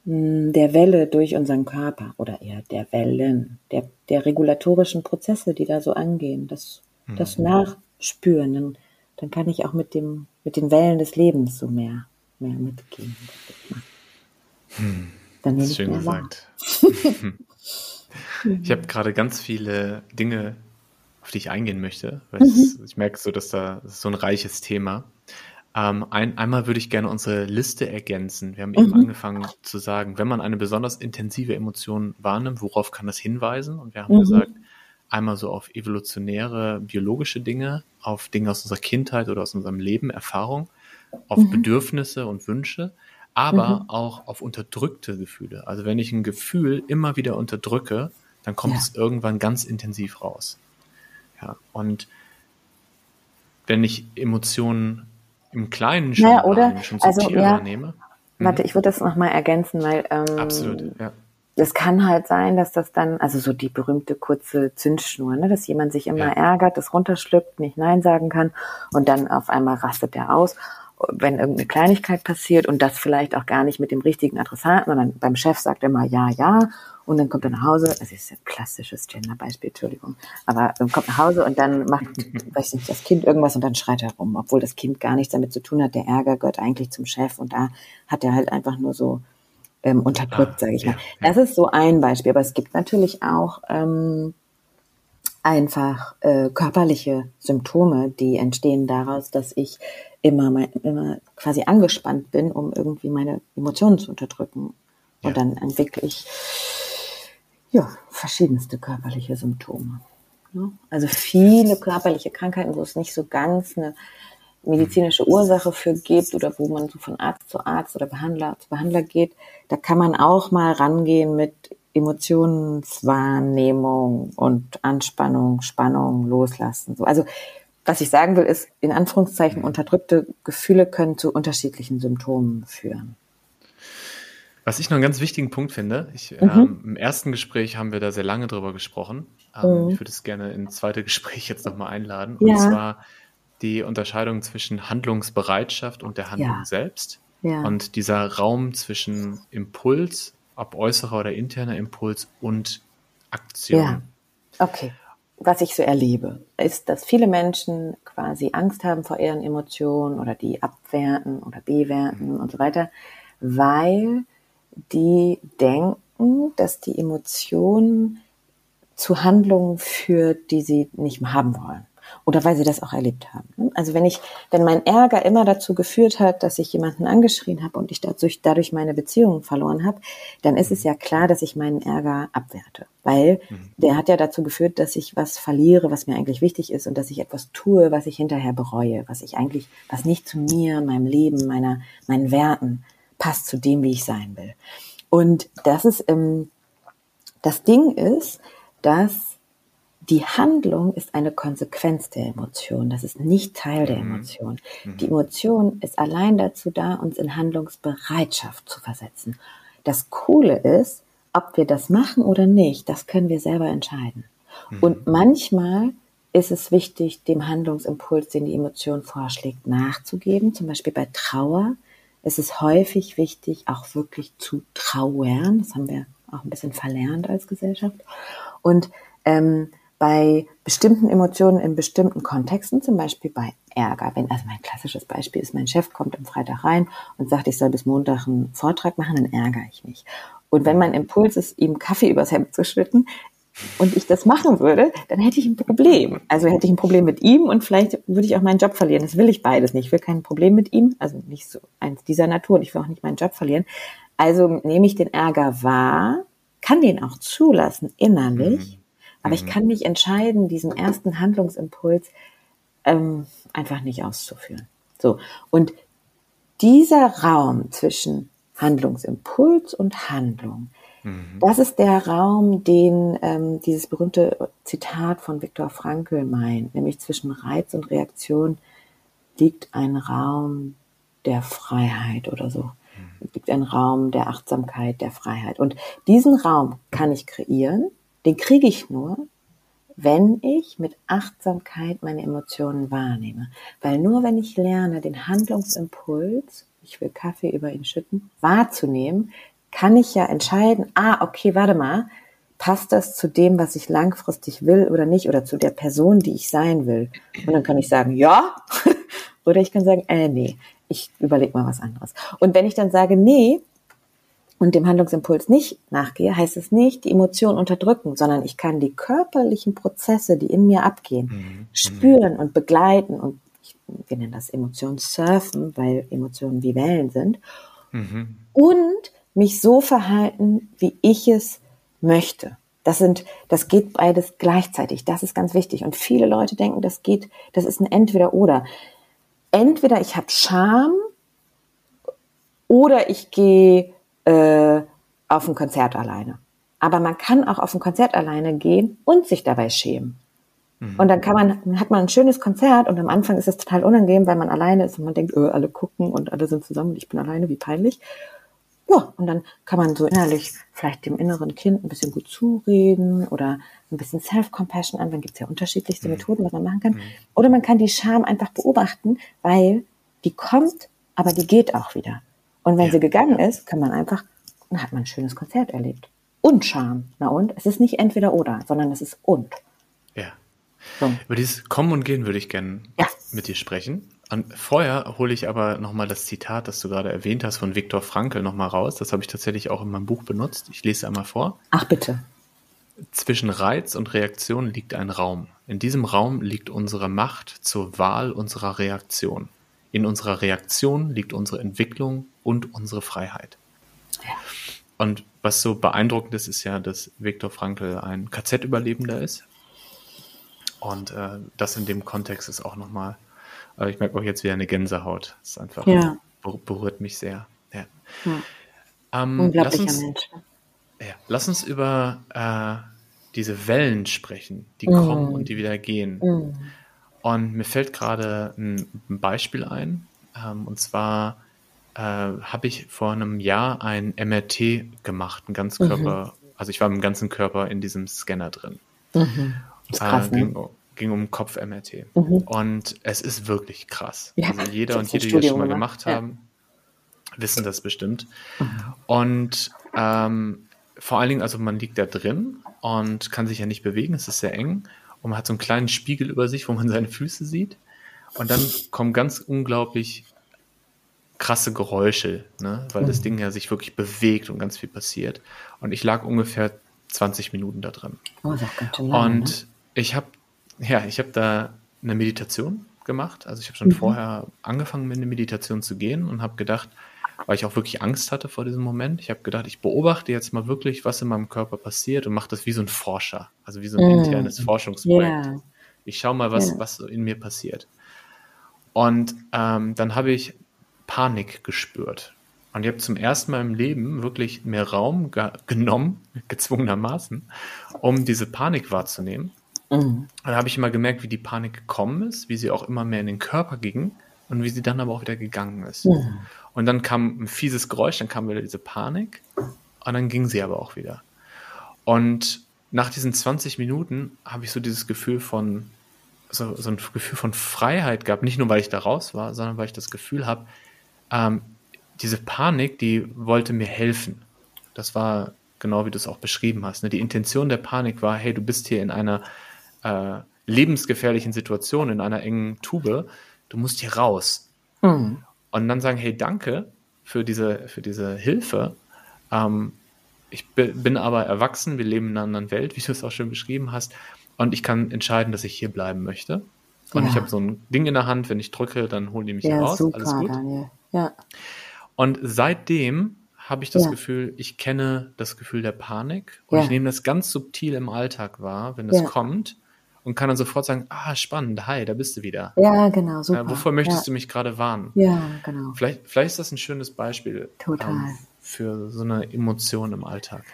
Speaker 1: hm, der Welle durch unseren Körper oder eher der Wellen, der, der regulatorischen Prozesse, die da so angehen, das, mhm. das Nachspüren, dann, dann kann ich auch mit dem, mit den Wellen des Lebens so mehr, mehr mitgehen.
Speaker 2: Hm. Dann das ist schön gesagt. [LAUGHS] ich habe gerade ganz viele Dinge, auf die ich eingehen möchte, weil mhm. ich merke so, dass da das so ein reiches Thema. Ähm, ein, einmal würde ich gerne unsere Liste ergänzen. Wir haben eben mhm. angefangen zu sagen, wenn man eine besonders intensive Emotion wahrnimmt, worauf kann das hinweisen? Und wir haben mhm. gesagt, einmal so auf evolutionäre, biologische Dinge, auf Dinge aus unserer Kindheit oder aus unserem Leben, Erfahrung, auf mhm. Bedürfnisse und Wünsche, aber mhm. auch auf unterdrückte Gefühle. Also wenn ich ein Gefühl immer wieder unterdrücke, dann kommt ja. es irgendwann ganz intensiv raus. Ja, und wenn ich Emotionen im Kleinen
Speaker 1: schon, naja, oder? schon also, ja, wahrnehme. Warte, mhm. ich würde das nochmal ergänzen, weil ähm,
Speaker 2: Absolut, ja.
Speaker 1: es kann halt sein, dass das dann, also so die berühmte kurze Zündschnur, ne, dass jemand sich immer ja. ärgert, das runterschluckt, nicht Nein sagen kann und dann auf einmal rastet er aus, wenn irgendeine Kleinigkeit passiert und das vielleicht auch gar nicht mit dem richtigen Adressaten, sondern beim Chef sagt er immer ja, ja und dann kommt er nach Hause, das ist ein klassisches Genderbeispiel, Entschuldigung, aber kommt nach Hause und dann macht, [LAUGHS] weiß nicht, das Kind irgendwas und dann schreit er rum, obwohl das Kind gar nichts damit zu tun hat, der Ärger gehört eigentlich zum Chef und da hat er halt einfach nur so ähm, unterdrückt, ah, sage ich mal. Das ist so ein Beispiel, aber es gibt natürlich auch ähm, einfach äh, körperliche Symptome, die entstehen daraus, dass ich immer, mein, immer quasi angespannt bin, um irgendwie meine Emotionen zu unterdrücken. Ja. Und dann entwickle ich ja verschiedenste körperliche Symptome. Ne? Also viele körperliche Krankheiten, wo es nicht so ganz eine medizinische Ursache für gibt oder wo man so von Arzt zu Arzt oder Behandler zu Behandler geht, da kann man auch mal rangehen mit Emotionswahrnehmung und Anspannung, Spannung, Loslassen. So. Also was ich sagen will, ist, in Anführungszeichen, unterdrückte Gefühle können zu unterschiedlichen Symptomen führen.
Speaker 2: Was ich noch einen ganz wichtigen Punkt finde, ich, mhm. ähm, im ersten Gespräch haben wir da sehr lange drüber gesprochen. Ähm, mhm. Ich würde es gerne in zweite [LAUGHS] Gespräch jetzt nochmal einladen. Und ja. zwar die Unterscheidung zwischen Handlungsbereitschaft und der Handlung ja. selbst. Ja. Und dieser Raum zwischen Impuls, ob äußerer oder interner Impuls und Aktion. Ja.
Speaker 1: Okay. Was ich so erlebe, ist, dass viele Menschen quasi Angst haben vor ihren Emotionen oder die abwerten oder bewerten mhm. und so weiter, weil die denken, dass die Emotion zu Handlungen führt, die sie nicht mehr haben wollen oder weil sie das auch erlebt haben. Also wenn ich, wenn mein Ärger immer dazu geführt hat, dass ich jemanden angeschrien habe und ich dadurch, dadurch meine Beziehungen verloren habe, dann ist es ja klar, dass ich meinen Ärger abwerte, weil mhm. der hat ja dazu geführt, dass ich was verliere, was mir eigentlich wichtig ist und dass ich etwas tue, was ich hinterher bereue, was ich eigentlich, was nicht zu mir, meinem Leben, meiner, meinen Werten passt zu dem, wie ich sein will. Und das ist, ähm, das Ding ist, dass die Handlung ist eine Konsequenz der Emotion. Das ist nicht Teil der mhm. Emotion. Mhm. Die Emotion ist allein dazu da, uns in Handlungsbereitschaft zu versetzen. Das Coole ist, ob wir das machen oder nicht, das können wir selber entscheiden. Mhm. Und manchmal ist es wichtig, dem Handlungsimpuls, den die Emotion vorschlägt, nachzugeben. Zum Beispiel bei Trauer ist es häufig wichtig, auch wirklich zu trauern. Das haben wir auch ein bisschen verlernt als Gesellschaft. Und ähm, bei bestimmten Emotionen in bestimmten Kontexten, zum Beispiel bei Ärger. Wenn, also mein klassisches Beispiel ist, mein Chef kommt am Freitag rein und sagt, ich soll bis Montag einen Vortrag machen, dann ärgere ich mich. Und wenn mein Impuls ist, ihm Kaffee übers Hemd zu schütten und ich das machen würde, dann hätte ich ein Problem. Also hätte ich ein Problem mit ihm und vielleicht würde ich auch meinen Job verlieren. Das will ich beides nicht. Ich will kein Problem mit ihm, also nicht so eins dieser Natur und ich will auch nicht meinen Job verlieren. Also nehme ich den Ärger wahr, kann den auch zulassen innerlich. Aber mhm. ich kann mich entscheiden, diesen ersten Handlungsimpuls ähm, einfach nicht auszuführen. So. Und dieser Raum zwischen Handlungsimpuls und Handlung, mhm. das ist der Raum, den ähm, dieses berühmte Zitat von Viktor Frankl meint, nämlich zwischen Reiz und Reaktion liegt ein Raum der Freiheit oder so. Mhm. Es gibt einen Raum der Achtsamkeit, der Freiheit. Und diesen Raum kann ich kreieren den kriege ich nur, wenn ich mit Achtsamkeit meine Emotionen wahrnehme. Weil nur wenn ich lerne, den Handlungsimpuls, ich will Kaffee über ihn schütten, wahrzunehmen, kann ich ja entscheiden, ah, okay, warte mal, passt das zu dem, was ich langfristig will oder nicht, oder zu der Person, die ich sein will. Und dann kann ich sagen, ja, [LAUGHS] oder ich kann sagen, äh, nee, ich überlege mal was anderes. Und wenn ich dann sage, nee, und dem Handlungsimpuls nicht nachgehe, heißt es nicht, die Emotion unterdrücken, sondern ich kann die körperlichen Prozesse, die in mir abgehen, mhm. spüren und begleiten und ich, wir nennen das Emotionssurfen, weil Emotionen wie Wellen sind mhm. und mich so verhalten, wie ich es möchte. Das sind, das geht beides gleichzeitig. Das ist ganz wichtig. Und viele Leute denken, das geht, das ist ein Entweder-Oder. Entweder ich habe Scham oder ich gehe äh, auf ein Konzert alleine. Aber man kann auch auf ein Konzert alleine gehen und sich dabei schämen. Mhm. Und dann kann man, hat man ein schönes Konzert und am Anfang ist es total unangenehm, weil man alleine ist und man denkt, öh, alle gucken und alle sind zusammen und ich bin alleine, wie peinlich. ja, und dann kann man so innerlich vielleicht dem inneren Kind ein bisschen gut zureden oder ein bisschen Self-Compassion an. Dann gibt es ja unterschiedlichste mhm. Methoden, was man machen kann. Mhm. Oder man kann die Scham einfach beobachten, weil die kommt, aber die geht auch wieder. Und wenn ja. sie gegangen ist, kann man einfach, dann hat man ein schönes Konzert erlebt. Und Scham. Na und? Es ist nicht entweder oder, sondern es ist und.
Speaker 2: Ja. So. Über dieses Kommen und Gehen würde ich gerne ja. mit dir sprechen. Und vorher hole ich aber nochmal das Zitat, das du gerade erwähnt hast, von Viktor Frankl nochmal raus. Das habe ich tatsächlich auch in meinem Buch benutzt. Ich lese einmal vor.
Speaker 1: Ach bitte.
Speaker 2: Zwischen Reiz und Reaktion liegt ein Raum. In diesem Raum liegt unsere Macht zur Wahl unserer Reaktion. In unserer Reaktion liegt unsere Entwicklung und unsere Freiheit. Ja. Und was so beeindruckend ist, ist ja, dass Viktor Frankl ein KZ-Überlebender ist. Und äh, das in dem Kontext ist auch nochmal aber ich merke auch jetzt wieder eine Gänsehaut. Das ist einfach, ja. berührt mich sehr. Ja.
Speaker 1: ja. Ähm, Unglaublicher uns, Mensch.
Speaker 2: Ja, lass uns über äh, diese Wellen sprechen, die mm. kommen und die wieder gehen. Mm. Und mir fällt gerade ein, Beispiel ein. Ähm, und zwar äh, habe ich vor einem Jahr ein MRT gemacht, ein Ganzkörper, mhm. also ich war im ganzen Körper in diesem Scanner drin. Mhm. Das ist krass, äh, ging, ne? ging um Kopf-MRT. Mhm. Und es ist wirklich krass. Ja, also jeder und jede, die das schon mal gemacht ja. haben, wissen das bestimmt. Mhm. Und ähm, vor allen Dingen, also man liegt da drin und kann sich ja nicht bewegen, es ist sehr eng. Und man hat so einen kleinen Spiegel über sich, wo man seine Füße sieht. Und dann kommen ganz unglaublich krasse Geräusche, ne? weil mhm. das Ding ja sich wirklich bewegt und ganz viel passiert. Und ich lag ungefähr 20 Minuten da drin. Oh, lang, und ne? ich habe ja, ich habe da eine Meditation gemacht. Also ich habe schon mhm. vorher angefangen, mit einer Meditation zu gehen und habe gedacht, weil ich auch wirklich Angst hatte vor diesem Moment, ich habe gedacht, ich beobachte jetzt mal wirklich, was in meinem Körper passiert und mache das wie so ein Forscher, also wie so ein mhm. internes Forschungsprojekt. Yeah. Ich schaue mal, was, yeah. was in mir passiert. Und ähm, dann habe ich Panik gespürt. Und ich habe zum ersten Mal im Leben wirklich mehr Raum ge genommen, [LAUGHS] gezwungenermaßen, um diese Panik wahrzunehmen Mhm. Dann habe ich immer gemerkt, wie die Panik gekommen ist, wie sie auch immer mehr in den Körper ging und wie sie dann aber auch wieder gegangen ist. Mhm. Und dann kam ein fieses Geräusch, dann kam wieder diese Panik und dann ging sie aber auch wieder. Und nach diesen 20 Minuten habe ich so dieses Gefühl von, so, so ein Gefühl von Freiheit gehabt. Nicht nur, weil ich da raus war, sondern weil ich das Gefühl habe, ähm, diese Panik, die wollte mir helfen. Das war genau wie du es auch beschrieben hast. Ne? Die Intention der Panik war, hey, du bist hier in einer äh, lebensgefährlichen Situation in einer engen Tube, du musst hier raus. Mhm. Und dann sagen, hey, danke für diese, für diese Hilfe. Ähm, ich bin aber erwachsen, wir leben in einer anderen Welt, wie du es auch schon beschrieben hast. Und ich kann entscheiden, dass ich hier bleiben möchte. Und ja. ich habe so ein Ding in der Hand, wenn ich drücke, dann holen die mich ja, raus. Super, Alles gut. Daniel. Ja. Und seitdem habe ich das ja. Gefühl, ich kenne das Gefühl der Panik und ich nehme das ganz subtil im Alltag wahr, wenn es kommt und kann dann sofort sagen, ah, spannend, hi, da bist du wieder.
Speaker 1: Ja, genau, super.
Speaker 2: Äh, wovor möchtest ja. du mich gerade warnen?
Speaker 1: Ja, genau.
Speaker 2: Vielleicht, vielleicht ist das ein schönes Beispiel ähm, für so eine Emotion im Alltag.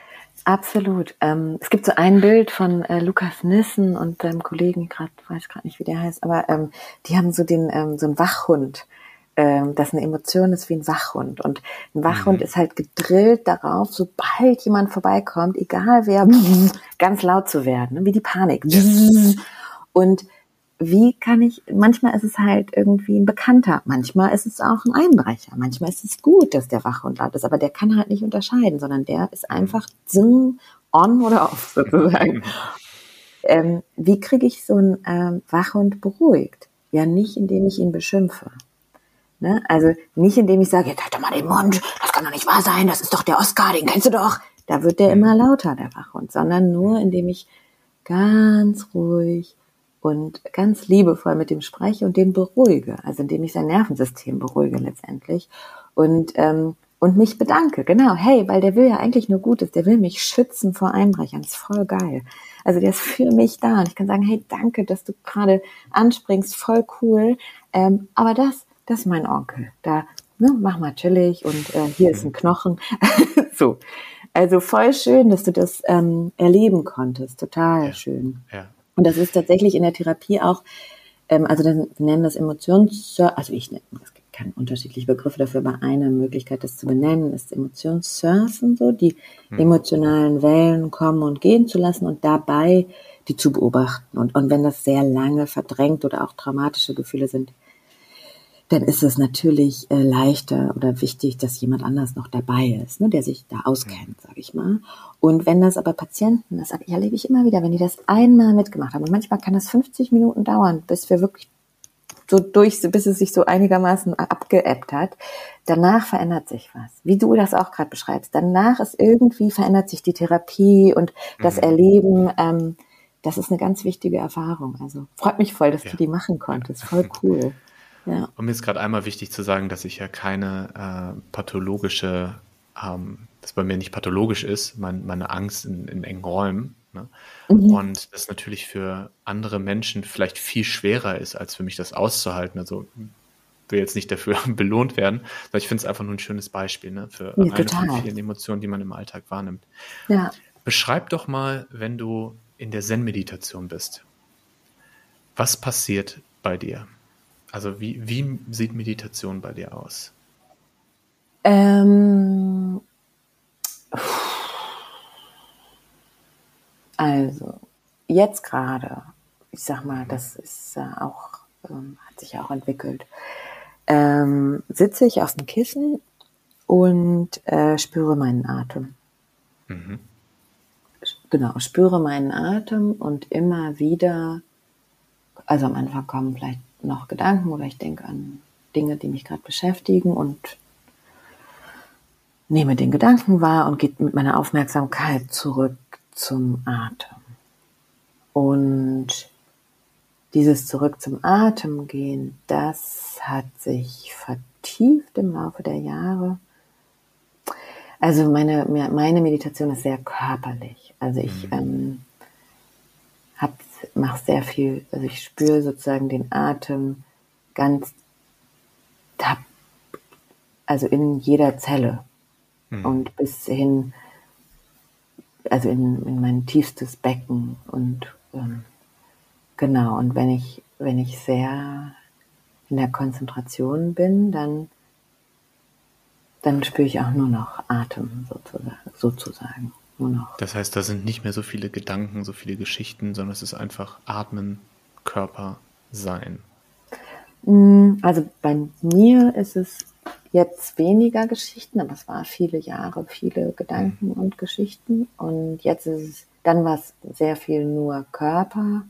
Speaker 1: Absolut. Ähm, es gibt so ein Bild von äh, Lukas Nissen und seinem Kollegen, gerade weiß gerade nicht, wie der heißt, aber ähm, die haben so den ähm, so einen Wachhund ähm, dass eine Emotion ist wie ein Wachhund. Und ein Wachhund mhm. ist halt gedrillt darauf, sobald jemand vorbeikommt, egal wer, [LAUGHS] ganz laut zu werden, ne? wie die Panik. Und wie kann ich, manchmal ist es halt irgendwie ein Bekannter, manchmal ist es auch ein Einbrecher, manchmal ist es gut, dass der Wachhund laut ist, aber der kann halt nicht unterscheiden, sondern der ist einfach zing, on oder off [LAUGHS] sozusagen. ähm, wie kriege ich so einen ähm, Wachhund beruhigt? Ja, nicht indem ich ihn beschimpfe. Ne? Also nicht indem ich sage, jetzt halt doch mal den Mund, das kann doch nicht wahr sein, das ist doch der Oscar, den kennst du doch. Da wird der immer lauter, der Wachhund, sondern nur indem ich ganz ruhig und ganz liebevoll mit dem spreche und den beruhige, also indem ich sein Nervensystem beruhige letztendlich und ähm, und mich bedanke, genau, hey, weil der will ja eigentlich nur Gutes, der will mich schützen vor Einbrechern, ist voll geil. Also der ist für mich da und ich kann sagen, hey, danke, dass du gerade anspringst, voll cool, ähm, aber das das ist mein Onkel. Da, ne, mach mal chillig und äh, hier ist ein Knochen. [LAUGHS] so. Also voll schön, dass du das ähm, erleben konntest. Total ja. schön. Ja. Und das ist tatsächlich in der Therapie auch, ähm, also wir nennen das Emotions, also ich nenne, es gibt kann unterschiedliche Begriffe dafür, aber eine Möglichkeit, das zu benennen, ist Emotionssurfen, so die hm. emotionalen Wellen kommen und gehen zu lassen und dabei die zu beobachten. Und, und wenn das sehr lange verdrängt oder auch traumatische Gefühle sind, dann ist es natürlich äh, leichter oder wichtig, dass jemand anders noch dabei ist, ne, der sich da auskennt, sage ich mal. Und wenn das aber Patienten, das erlebe ich immer wieder, wenn die das einmal mitgemacht haben, und manchmal kann das 50 Minuten dauern, bis wir wirklich so durch, bis es sich so einigermaßen abgeebbt hat. Danach verändert sich was, wie du das auch gerade beschreibst. Danach ist irgendwie verändert sich die Therapie und das mhm. Erleben. Ähm, das ist eine ganz wichtige Erfahrung. Also freut mich voll, dass ja. du die machen konntest. Voll cool.
Speaker 2: Ja. Und mir ist gerade einmal wichtig zu sagen, dass ich ja keine äh, pathologische, ähm, dass bei mir nicht pathologisch ist, mein, meine Angst in, in engen Räumen. Ne? Mhm. Und das natürlich für andere Menschen vielleicht viel schwerer ist, als für mich das auszuhalten. Also will jetzt nicht dafür [LAUGHS] belohnt werden, sondern ich finde es einfach nur ein schönes Beispiel ne, für ja, eine von vielen Emotionen, die man im Alltag wahrnimmt. Ja. Beschreib doch mal, wenn du in der Zen-Meditation bist. Was passiert bei dir? Also wie, wie sieht Meditation bei dir aus? Ähm,
Speaker 1: also jetzt gerade, ich sag mal, das ist äh, auch, ähm, hat sich auch entwickelt, ähm, sitze ich auf dem Kissen und äh, spüre meinen Atem. Mhm. Genau, spüre meinen Atem und immer wieder, also am Anfang kommen vielleicht noch Gedanken oder ich denke an Dinge, die mich gerade beschäftigen und nehme den Gedanken wahr und gehe mit meiner Aufmerksamkeit zurück zum Atem. Und dieses zurück zum Atem gehen, das hat sich vertieft im Laufe der Jahre. Also meine, meine Meditation ist sehr körperlich. Also ich mhm. ähm, mache sehr viel, also ich spüre sozusagen den Atem ganz, also in jeder Zelle mhm. und bis hin, also in, in mein tiefstes Becken und ähm, genau, und wenn ich, wenn ich sehr in der Konzentration bin, dann, dann spüre ich auch nur noch Atem sozusagen. sozusagen
Speaker 2: nur noch. Das heißt, da sind nicht mehr so viele Gedanken, so viele Geschichten, sondern es ist einfach Atmen, Körper, Sein.
Speaker 1: Mm, also bei mir ist es jetzt weniger Geschichten, aber es war viele Jahre, viele Gedanken mhm. und Geschichten. Und jetzt ist es, dann war es sehr viel nur Körper,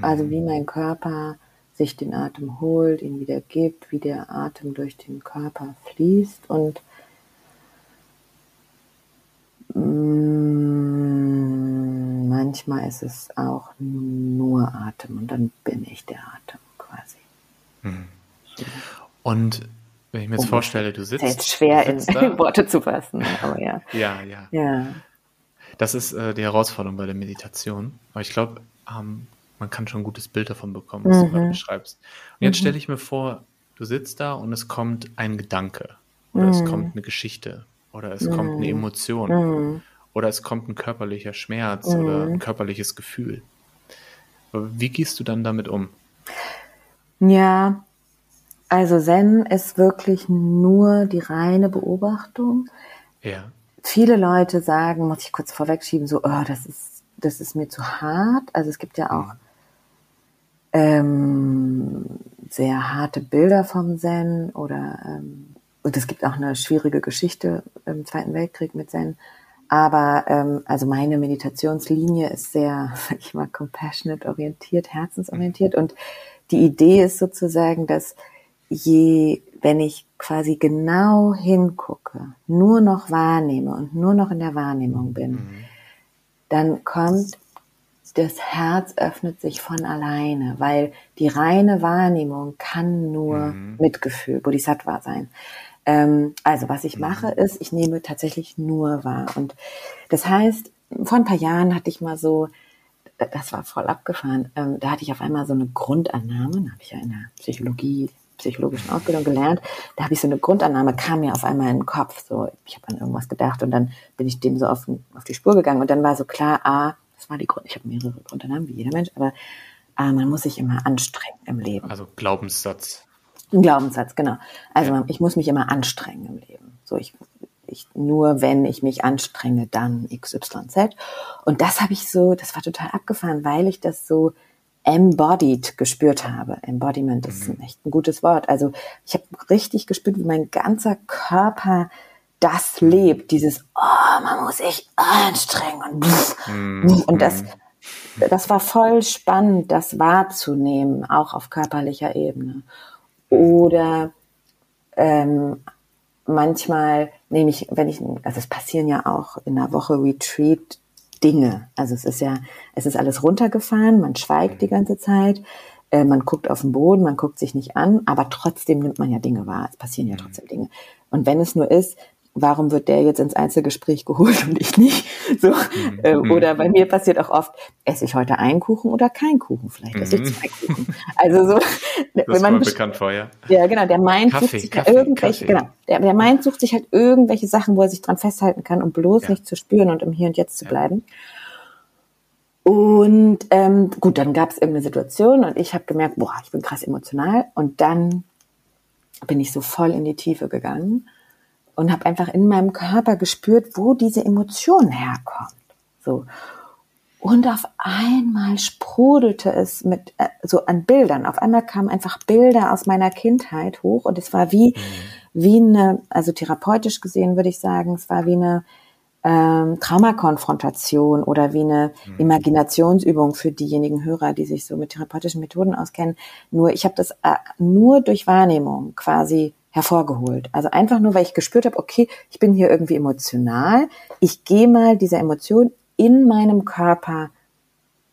Speaker 1: also mhm. wie mein Körper sich den Atem holt, ihn wieder gibt, wie der Atem durch den Körper fließt und manchmal ist es auch nur Atem und dann bin ich der Atem quasi.
Speaker 2: Mhm. Und wenn ich mir jetzt oh, vorstelle, du sitzt.
Speaker 1: Es ist schwer sitzt [LAUGHS] in, Worte zu fassen, aber ja. [LAUGHS]
Speaker 2: ja, ja. ja. Das ist äh, die Herausforderung bei der Meditation. Aber ich glaube, ähm, man kann schon ein gutes Bild davon bekommen, was mhm. du gerade beschreibst. Und jetzt mhm. stelle ich mir vor, du sitzt da und es kommt ein Gedanke oder mhm. es kommt eine Geschichte oder es mm. kommt eine mhm. Emotion mm. oder es kommt ein körperlicher Schmerz oder ein körperliches Gefühl. Wie gehst du dann damit um?
Speaker 1: Ja, also Zen ist wirklich nur die reine Beobachtung. Ja. Viele Leute sagen, muss ich kurz vorwegschieben, so, oh, das ist, das ist mir zu hart. Also es gibt ja auch mhm. ähm, sehr harte Bilder vom Zen oder ähm, und es gibt auch eine schwierige Geschichte im Zweiten Weltkrieg mit Zen. Aber ähm, also meine Meditationslinie ist sehr, [LAUGHS] sag ich mal, compassionate orientiert, herzensorientiert. Und die Idee ist sozusagen, dass je, wenn ich quasi genau hingucke, nur noch wahrnehme und nur noch in der Wahrnehmung bin, mhm. dann kommt das Herz öffnet sich von alleine, weil die reine Wahrnehmung kann nur mhm. Mitgefühl, Bodhisattva sein. Ähm, also was ich mhm. mache ist, ich nehme tatsächlich nur wahr. Und das heißt, vor ein paar Jahren hatte ich mal so, das war voll abgefahren, ähm, da hatte ich auf einmal so eine Grundannahme, da habe ich ja in der Psychologie, psychologischen Ausbildung gelernt, da habe ich so eine Grundannahme, kam mir auf einmal in den Kopf, so ich habe an irgendwas gedacht und dann bin ich dem so auf, auf die Spur gegangen und dann war so klar, ah, das war die Grund, ich habe mehrere Grundannahmen, wie jeder Mensch, aber ah, man muss sich immer anstrengen im Leben.
Speaker 2: Also Glaubenssatz.
Speaker 1: Ein Glaubenssatz, genau. Also ich muss mich immer anstrengen im Leben. So ich, ich nur wenn ich mich anstrenge, dann XYZ. Und das habe ich so, das war total abgefahren, weil ich das so embodied gespürt habe. Embodiment ist ein mhm. echt ein gutes Wort. Also ich habe richtig gespürt, wie mein ganzer Körper das lebt. Dieses, oh, man muss sich anstrengen und, mhm. und das, das war voll spannend, das wahrzunehmen, auch auf körperlicher Ebene. Oder ähm, manchmal nehme ich, wenn ich, also es passieren ja auch in einer Woche Retreat Dinge. Also es ist ja, es ist alles runtergefahren, man schweigt die ganze Zeit, äh, man guckt auf den Boden, man guckt sich nicht an, aber trotzdem nimmt man ja Dinge wahr. Es passieren ja trotzdem Dinge. Und wenn es nur ist, warum wird der jetzt ins Einzelgespräch geholt und ich nicht? [LAUGHS] So, mhm. äh, oder bei mir passiert auch oft, esse ich heute einen Kuchen oder keinen Kuchen? Vielleicht esse ich mhm. zwei Kuchen. Also so, [LAUGHS]
Speaker 2: das wenn man bekannt vorher.
Speaker 1: Ja, genau, der Mind Kaffee, sucht sich Kaffee, irgendwelche, Kaffee. genau, der, der Mind sucht sich halt irgendwelche Sachen, wo er sich dran festhalten kann, um bloß ja. nicht zu spüren und im Hier und Jetzt zu bleiben. Und ähm, gut, dann gab es irgendeine Situation und ich habe gemerkt, boah, ich bin krass emotional. Und dann bin ich so voll in die Tiefe gegangen und habe einfach in meinem Körper gespürt, wo diese Emotion herkommt. So. Und auf einmal sprudelte es mit äh, so an Bildern. Auf einmal kamen einfach Bilder aus meiner Kindheit hoch und es war wie mhm. wie eine, also therapeutisch gesehen würde ich sagen, es war wie eine ähm, Traumakonfrontation oder wie eine mhm. Imaginationsübung für diejenigen Hörer, die sich so mit therapeutischen Methoden auskennen. Nur ich habe das äh, nur durch Wahrnehmung quasi hervorgeholt. Also einfach nur, weil ich gespürt habe, okay, ich bin hier irgendwie emotional. Ich gehe mal dieser Emotion in meinem Körper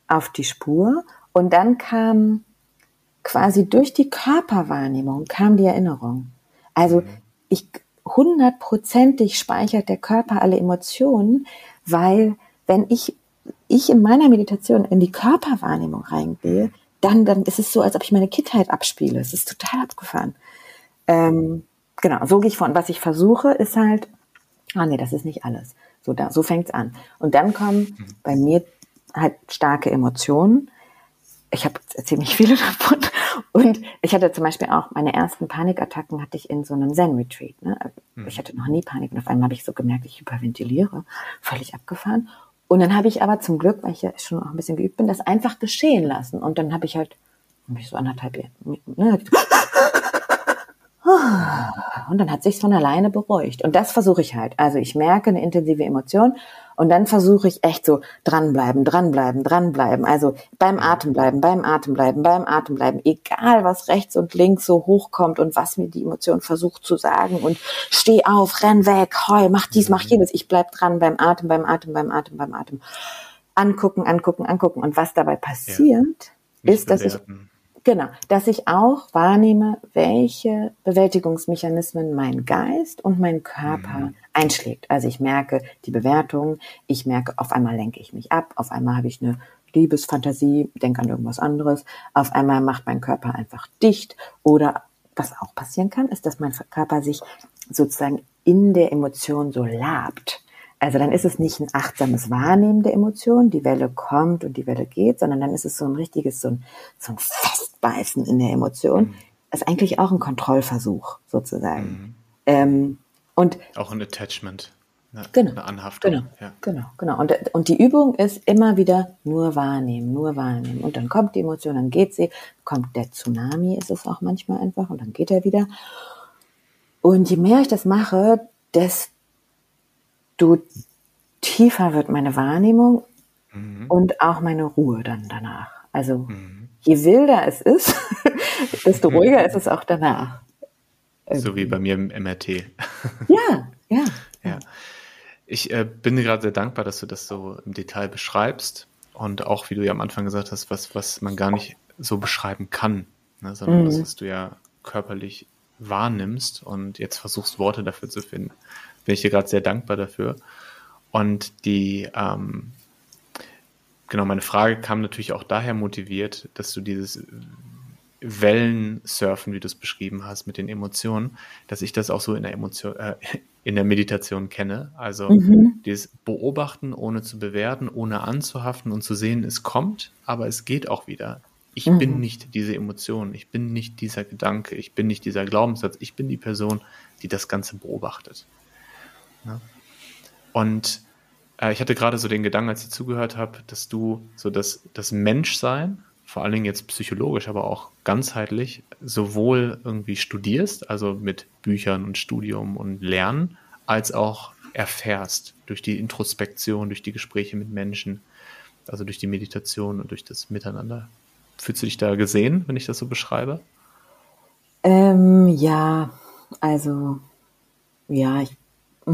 Speaker 1: auf die Spur und dann kam quasi durch die Körperwahrnehmung kam die Erinnerung. Also mhm. ich hundertprozentig speichert der Körper alle Emotionen, weil wenn ich ich in meiner Meditation in die Körperwahrnehmung reingehe, dann dann ist es so, als ob ich meine Kindheit abspiele. Es ist total abgefahren. Ähm, genau, so gehe ich von. Was ich versuche, ist halt, ah nee, das ist nicht alles. So, da, so fängt's an. Und dann kommen mhm. bei mir halt starke Emotionen. Ich habe ziemlich viele [LAUGHS] davon. Und ich hatte zum Beispiel auch meine ersten Panikattacken hatte ich in so einem Zen-Retreat. Ne? Mhm. Ich hatte noch nie Panik und auf einmal habe ich so gemerkt, ich hyperventiliere, völlig abgefahren. Und dann habe ich aber zum Glück, weil ich ja schon auch ein bisschen geübt bin, das einfach geschehen lassen. Und dann habe ich halt, hab ich so anderthalb, ne, [LAUGHS] und dann hat sich's von alleine beruhigt. Und das versuche ich halt. Also ich merke eine intensive Emotion und dann versuche ich echt so dranbleiben, dranbleiben, dranbleiben. Also beim Atem bleiben, beim Atem bleiben, beim Atem bleiben. Egal, was rechts und links so hochkommt und was mir die Emotion versucht zu sagen und steh auf, renn weg, heu, mach dies, mach jenes. Ich bleib dran beim Atem, beim Atem, beim Atem, beim Atem. Angucken, angucken, angucken. Und was dabei passiert, ja, ist, dass bewerten. ich Genau, dass ich auch wahrnehme, welche Bewältigungsmechanismen mein Geist und mein Körper mhm. einschlägt. Also ich merke die Bewertung, ich merke, auf einmal lenke ich mich ab, auf einmal habe ich eine Liebesfantasie, denke an irgendwas anderes, auf einmal macht mein Körper einfach dicht oder was auch passieren kann, ist, dass mein Körper sich sozusagen in der Emotion so labt. Also dann ist es nicht ein achtsames Wahrnehmen der Emotion, die Welle kommt und die Welle geht, sondern dann ist es so ein richtiges, so ein, so ein Festbeißen in der Emotion. Mhm. Das ist eigentlich auch ein Kontrollversuch sozusagen. Mhm. Ähm, und
Speaker 2: auch ein Attachment.
Speaker 1: Eine, genau,
Speaker 2: eine Anhaftung.
Speaker 1: Genau, ja. genau, genau. Und, und die Übung ist immer wieder nur wahrnehmen, nur wahrnehmen. Und dann kommt die Emotion, dann geht sie, kommt der Tsunami, ist es auch manchmal einfach, und dann geht er wieder. Und je mehr ich das mache, desto desto tiefer wird meine Wahrnehmung mhm. und auch meine Ruhe dann danach. Also mhm. je wilder es ist, [LAUGHS] desto ruhiger ist es auch danach.
Speaker 2: So wie bei mir im MRT.
Speaker 1: Ja, ja. [LAUGHS]
Speaker 2: ja. Ich äh, bin gerade sehr dankbar, dass du das so im Detail beschreibst und auch, wie du ja am Anfang gesagt hast, was, was man gar nicht so beschreiben kann, ne, sondern mhm. das, was du ja körperlich wahrnimmst und jetzt versuchst, Worte dafür zu finden bin ich dir gerade sehr dankbar dafür. Und die, ähm, genau, meine Frage kam natürlich auch daher motiviert, dass du dieses Wellensurfen, wie du es beschrieben hast, mit den Emotionen, dass ich das auch so in der Emotion, äh, in der Meditation kenne. Also mhm. dieses Beobachten, ohne zu bewerten, ohne anzuhaften und zu sehen, es kommt, aber es geht auch wieder. Ich mhm. bin nicht diese Emotion, ich bin nicht dieser Gedanke, ich bin nicht dieser Glaubenssatz, ich bin die Person, die das Ganze beobachtet. Ja? Und äh, ich hatte gerade so den Gedanken, als ich zugehört habe, dass du so das, das Menschsein, vor allen Dingen jetzt psychologisch, aber auch ganzheitlich, sowohl irgendwie studierst, also mit Büchern und Studium und Lernen, als auch erfährst durch die Introspektion, durch die Gespräche mit Menschen, also durch die Meditation und durch das Miteinander. Fühlst du dich da gesehen, wenn ich das so beschreibe?
Speaker 1: Ähm, ja, also ja, ich, [LAUGHS]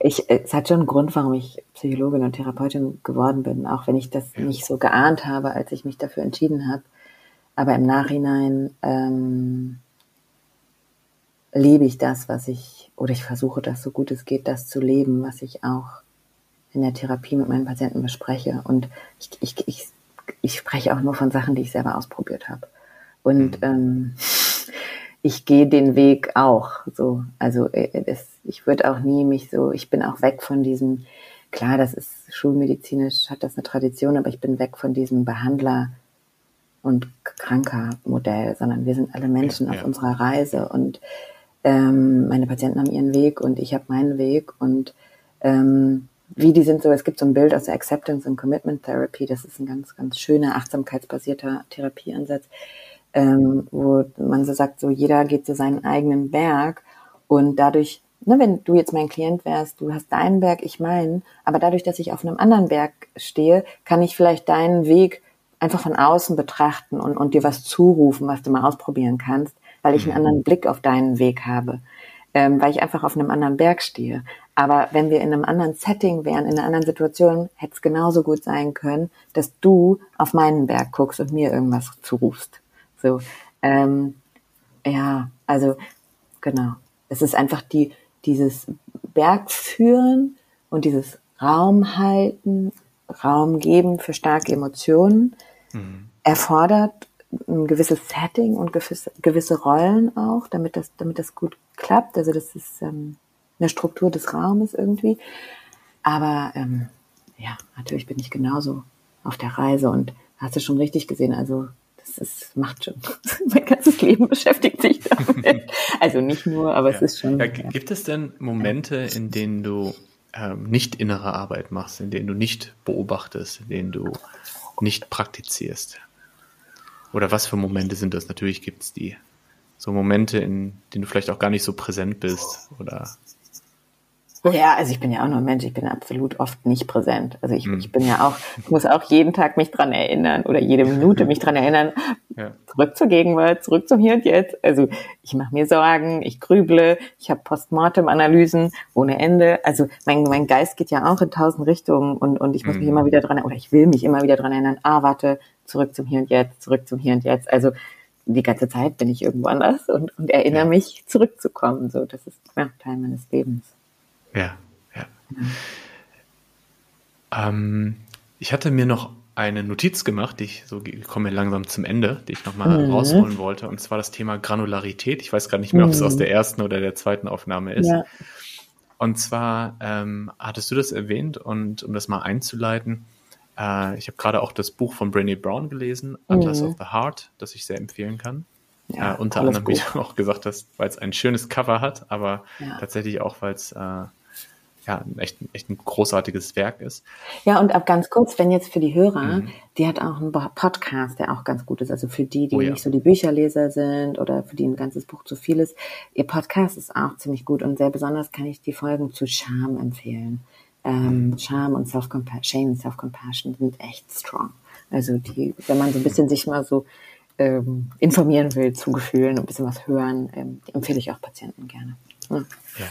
Speaker 1: ich, es hat schon einen Grund, warum ich Psychologin und Therapeutin geworden bin, auch wenn ich das nicht so geahnt habe, als ich mich dafür entschieden habe. Aber im Nachhinein ähm, lebe ich das, was ich, oder ich versuche das so gut es geht, das zu leben, was ich auch in der Therapie mit meinen Patienten bespreche. Und ich, ich, ich, ich spreche auch nur von Sachen, die ich selber ausprobiert habe. Und mhm. ähm, [LAUGHS] ich gehe den Weg auch so. Also äh, das, ich würde auch nie mich so, ich bin auch weg von diesem, klar, das ist schulmedizinisch, hat das eine Tradition, aber ich bin weg von diesem Behandler und kranker Modell, sondern wir sind alle Menschen ja, auf unserer Reise und ähm, meine Patienten haben ihren Weg und ich habe meinen Weg und ähm, wie die sind so, es gibt so ein Bild aus der Acceptance and Commitment Therapy, das ist ein ganz, ganz schöner, achtsamkeitsbasierter Therapieansatz, ähm, wo man so sagt, so jeder geht zu so seinen eigenen Berg und dadurch, ne, wenn du jetzt mein Klient wärst, du hast deinen Berg, ich meinen, aber dadurch, dass ich auf einem anderen Berg stehe, kann ich vielleicht deinen Weg einfach von außen betrachten und, und dir was zurufen, was du mal ausprobieren kannst weil ich einen mhm. anderen Blick auf deinen Weg habe, ähm, weil ich einfach auf einem anderen Berg stehe. Aber wenn wir in einem anderen Setting wären, in einer anderen Situation, hätte es genauso gut sein können, dass du auf meinen Berg guckst und mir irgendwas zurufst. So, ähm, ja, also genau. Es ist einfach die dieses Bergführen und dieses Raum halten, Raum geben für starke Emotionen mhm. erfordert ein gewisses Setting und gewisse, gewisse Rollen auch, damit das, damit das gut klappt. Also das ist ähm, eine Struktur des Raumes irgendwie. Aber ähm, ja, natürlich bin ich genauso auf der Reise und hast du schon richtig gesehen. Also das ist, macht schon. [LAUGHS] mein ganzes Leben beschäftigt sich damit. also nicht nur, aber ja. es ist schon.
Speaker 2: Ja, gibt es denn Momente, in denen du ähm, nicht innere Arbeit machst, in denen du nicht beobachtest, in denen du nicht praktizierst? Oder was für Momente sind das? Natürlich gibt es die. So Momente, in denen du vielleicht auch gar nicht so präsent bist oder
Speaker 1: ja, also ich bin ja auch nur ein Mensch, ich bin absolut oft nicht präsent. Also ich, hm. ich bin ja auch, ich muss auch jeden Tag mich dran erinnern oder jede Minute [LAUGHS] mich dran erinnern, ja. zurück zur Gegenwart, zurück zum Hier und Jetzt. Also ich mache mir Sorgen, ich grüble, ich habe Postmortem-Analysen ohne Ende. Also mein, mein Geist geht ja auch in tausend Richtungen und, und ich muss hm. mich immer wieder dran, oder ich will mich immer wieder dran erinnern, ah, warte, zurück zum Hier und Jetzt, zurück zum Hier und Jetzt. Also die ganze Zeit bin ich irgendwo anders und, und erinnere ja. mich zurückzukommen. So, das ist ja, Teil meines Lebens.
Speaker 2: Ja, ja. Mhm. Ähm, ich hatte mir noch eine Notiz gemacht, die ich so ich komme langsam zum Ende, die ich nochmal mhm. rausholen wollte, und zwar das Thema Granularität. Ich weiß gar nicht mehr, ob es aus mhm. der ersten oder der zweiten Aufnahme ist. Ja. Und zwar ähm, hattest du das erwähnt und um das mal einzuleiten, äh, ich habe gerade auch das Buch von Brené Brown gelesen, Atlas mhm. of the Heart, das ich sehr empfehlen kann. Ja, äh, unter anderem, wie du auch gesagt hast, weil es ein schönes Cover hat, aber ja. tatsächlich auch, weil es äh, ja, echt, echt ein großartiges Werk ist.
Speaker 1: Ja, und ab ganz kurz, wenn jetzt für die Hörer, mhm. die hat auch einen Podcast, der auch ganz gut ist. Also für die, die oh, ja. nicht so die Bücherleser sind oder für die ein ganzes Buch zu viel ist, ihr Podcast ist auch ziemlich gut und sehr besonders kann ich die Folgen zu Scham empfehlen. Ähm, mhm. Scham und Self-Compassion, Shame und Self-Compassion sind echt strong. Also die, wenn man so ein bisschen sich mal so ähm, informieren will zu Gefühlen und ein bisschen was hören, ähm, empfehle ich auch Patienten gerne. Ja. ja.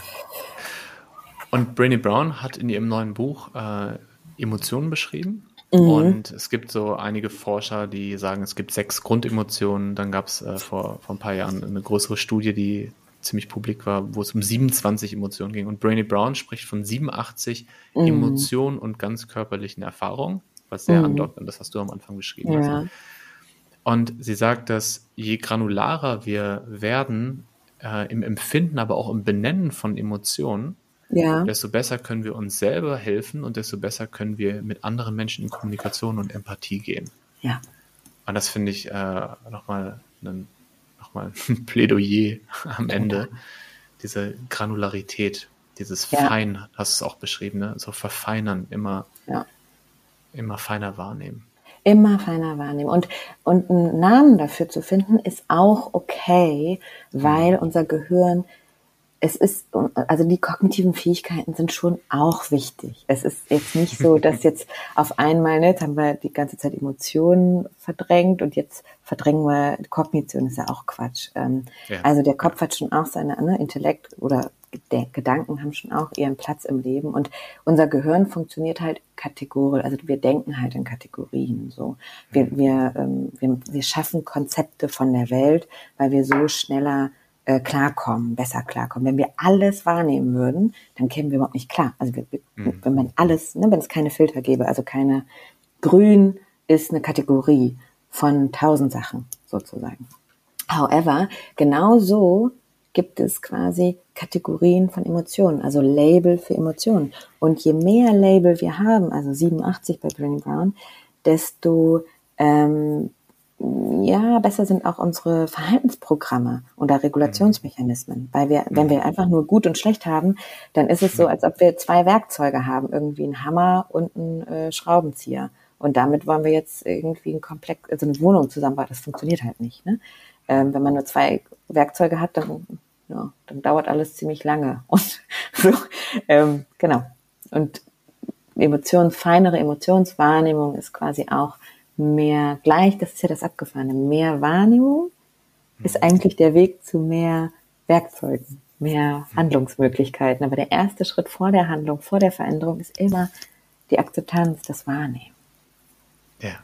Speaker 2: Und Brainy Brown hat in ihrem neuen Buch äh, Emotionen beschrieben. Mhm. Und es gibt so einige Forscher, die sagen, es gibt sechs Grundemotionen. Dann gab es äh, vor, vor ein paar Jahren eine größere Studie, die ziemlich publik war, wo es um 27 Emotionen ging. Und Brainy Brown spricht von 87 mhm. Emotionen und ganz körperlichen Erfahrungen, was sehr mhm. andockt, und das hast du am Anfang beschrieben. Ja. Also. Und sie sagt, dass je granularer wir werden äh, im Empfinden, aber auch im Benennen von Emotionen, ja. desto besser können wir uns selber helfen und desto besser können wir mit anderen Menschen in Kommunikation und Empathie gehen.
Speaker 1: Ja.
Speaker 2: Und das finde ich äh, nochmal ein, noch [LAUGHS] ein Plädoyer am Ende. Diese Granularität, dieses ja. Fein, hast du es auch beschrieben, ne? so verfeinern, immer, ja. immer feiner wahrnehmen.
Speaker 1: Immer feiner wahrnehmen. Und, und einen Namen dafür zu finden, ist auch okay, weil mhm. unser Gehirn es ist, also die kognitiven Fähigkeiten sind schon auch wichtig. Es ist jetzt nicht so, dass [LAUGHS] jetzt auf einmal, ne, jetzt haben wir die ganze Zeit Emotionen verdrängt und jetzt verdrängen wir Kognition, ist ja auch Quatsch. Ähm, ja. Also der Kopf hat schon auch seine, ne, Intellekt oder Gedanken haben schon auch ihren Platz im Leben und unser Gehirn funktioniert halt kategorisch, also wir denken halt in Kategorien so. Wir, mhm. wir, ähm, wir, wir schaffen Konzepte von der Welt, weil wir so schneller äh, klarkommen, besser klarkommen. Wenn wir alles wahrnehmen würden, dann kämen wir überhaupt nicht klar. Also wir, mhm. wenn man alles, ne, wenn es keine Filter gäbe, also keine Grün ist eine Kategorie von tausend Sachen sozusagen. However, genau so gibt es quasi Kategorien von Emotionen, also Label für Emotionen. Und je mehr Label wir haben, also 87 bei Brené Brown, desto ähm, ja, besser sind auch unsere Verhaltensprogramme oder Regulationsmechanismen. Weil wir, wenn wir einfach nur gut und schlecht haben, dann ist es so, als ob wir zwei Werkzeuge haben, irgendwie einen Hammer und einen äh, Schraubenzieher. Und damit wollen wir jetzt irgendwie ein Komplex, also eine Wohnung zusammenbauen. Das funktioniert halt nicht. Ne? Ähm, wenn man nur zwei Werkzeuge hat, dann, ja, dann dauert alles ziemlich lange. [LAUGHS] Und so, ähm, genau. Und Emotionen, feinere Emotionswahrnehmung ist quasi auch mehr gleich, das ist ja das Abgefahrene, mehr Wahrnehmung ist mhm. eigentlich der Weg zu mehr Werkzeugen, mehr. Handlungsmöglichkeiten. Aber der erste Schritt vor der Handlung, vor der Veränderung ist immer die Akzeptanz, das Wahrnehmen.
Speaker 2: Ja.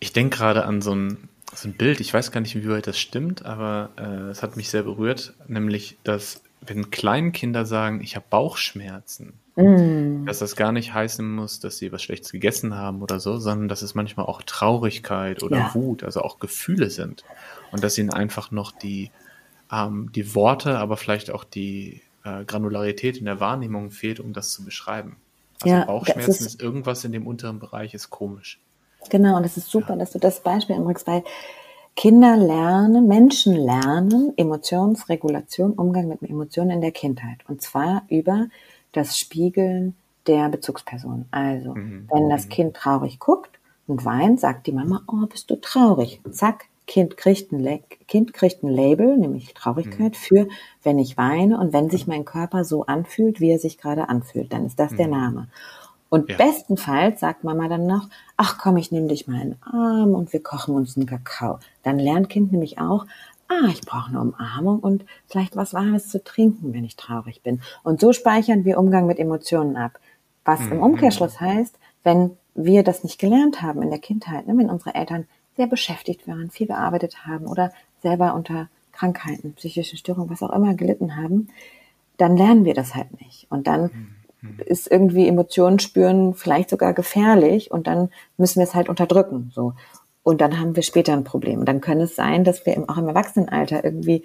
Speaker 2: Ich denke gerade an so ein, so ein Bild, ich weiß gar nicht, wie weit das stimmt, aber äh, es hat mich sehr berührt, nämlich, dass wenn Kleinkinder sagen, ich habe Bauchschmerzen, mm. dass das gar nicht heißen muss, dass sie was Schlechtes gegessen haben oder so, sondern dass es manchmal auch Traurigkeit oder ja. Wut, also auch Gefühle sind. Und dass ihnen einfach noch die, ähm, die Worte, aber vielleicht auch die äh, Granularität in der Wahrnehmung fehlt, um das zu beschreiben. Also ja, Bauchschmerzen ist, ist, irgendwas in dem unteren Bereich, ist komisch.
Speaker 1: Genau, und es ist super, ja. dass du das Beispiel anbringst, weil Kinder lernen, Menschen lernen Emotionsregulation, Umgang mit Emotionen in der Kindheit. Und zwar über das Spiegeln der Bezugsperson. Also, mhm. wenn das mhm. Kind traurig guckt und weint, sagt die Mama, oh, bist du traurig? Zack, Kind kriegt ein, kind kriegt ein Label, nämlich Traurigkeit, mhm. für wenn ich weine und wenn sich mein Körper so anfühlt, wie er sich gerade anfühlt, dann ist das mhm. der Name. Und ja. bestenfalls sagt Mama dann noch, ach komm, ich nehme dich mal in den Arm und wir kochen uns einen Kakao. Dann lernt Kind nämlich auch, ah, ich brauche eine Umarmung und vielleicht was Warmes zu trinken, wenn ich traurig bin. Und so speichern wir Umgang mit Emotionen ab. Was mhm. im Umkehrschluss heißt, wenn wir das nicht gelernt haben in der Kindheit, ne, wenn unsere Eltern sehr beschäftigt waren, viel gearbeitet haben oder selber unter Krankheiten, psychischen Störungen, was auch immer gelitten haben, dann lernen wir das halt nicht. Und dann mhm ist irgendwie Emotionen spüren vielleicht sogar gefährlich und dann müssen wir es halt unterdrücken, so. Und dann haben wir später ein Problem. Und dann könnte es sein, dass wir auch im Erwachsenenalter irgendwie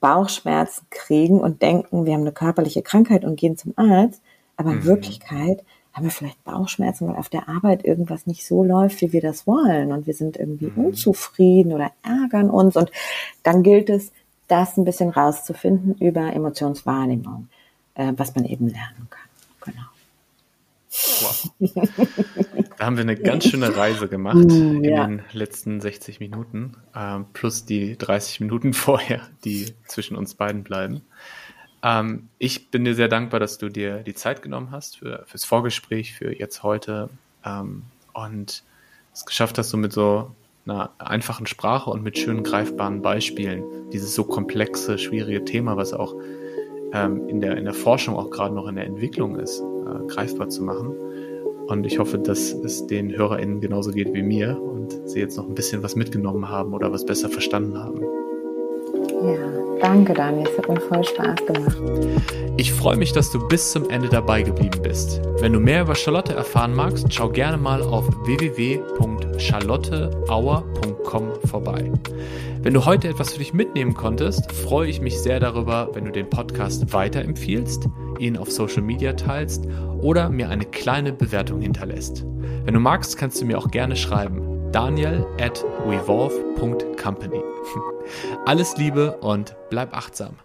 Speaker 1: Bauchschmerzen kriegen und denken, wir haben eine körperliche Krankheit und gehen zum Arzt. Aber in mhm. Wirklichkeit haben wir vielleicht Bauchschmerzen, weil auf der Arbeit irgendwas nicht so läuft, wie wir das wollen. Und wir sind irgendwie mhm. unzufrieden oder ärgern uns. Und dann gilt es, das ein bisschen rauszufinden über Emotionswahrnehmung, äh, was man eben lernen kann.
Speaker 2: Wow. [LAUGHS] Da haben wir eine ganz schöne Reise gemacht mm, ja. in den letzten 60 Minuten, äh, plus die 30 Minuten [LAUGHS] vorher, die zwischen uns beiden bleiben. Ähm, ich bin dir sehr dankbar, dass du dir die Zeit genommen hast für, fürs Vorgespräch, für jetzt heute ähm, und es geschafft hast, so mit so einer einfachen Sprache und mit schönen greifbaren Beispielen dieses so komplexe, schwierige Thema, was auch ähm, in, der, in der Forschung auch gerade noch in der Entwicklung ist, äh, greifbar zu machen. Und ich hoffe, dass es den HörerInnen genauso geht wie mir und sie jetzt noch ein bisschen was mitgenommen haben oder was besser verstanden haben.
Speaker 1: Danke Daniel, es hat mir voll Spaß gemacht.
Speaker 2: Ich freue mich, dass du bis zum Ende dabei geblieben bist. Wenn du mehr über Charlotte erfahren magst, schau gerne mal auf www.charlotteauer.com vorbei. Wenn du heute etwas für dich mitnehmen konntest, freue ich mich sehr darüber, wenn du den Podcast weiterempfiehlst, ihn auf Social Media teilst oder mir eine kleine Bewertung hinterlässt. Wenn du magst, kannst du mir auch gerne schreiben. daniel at revolve.company. Alles Liebe und bleib achtsam.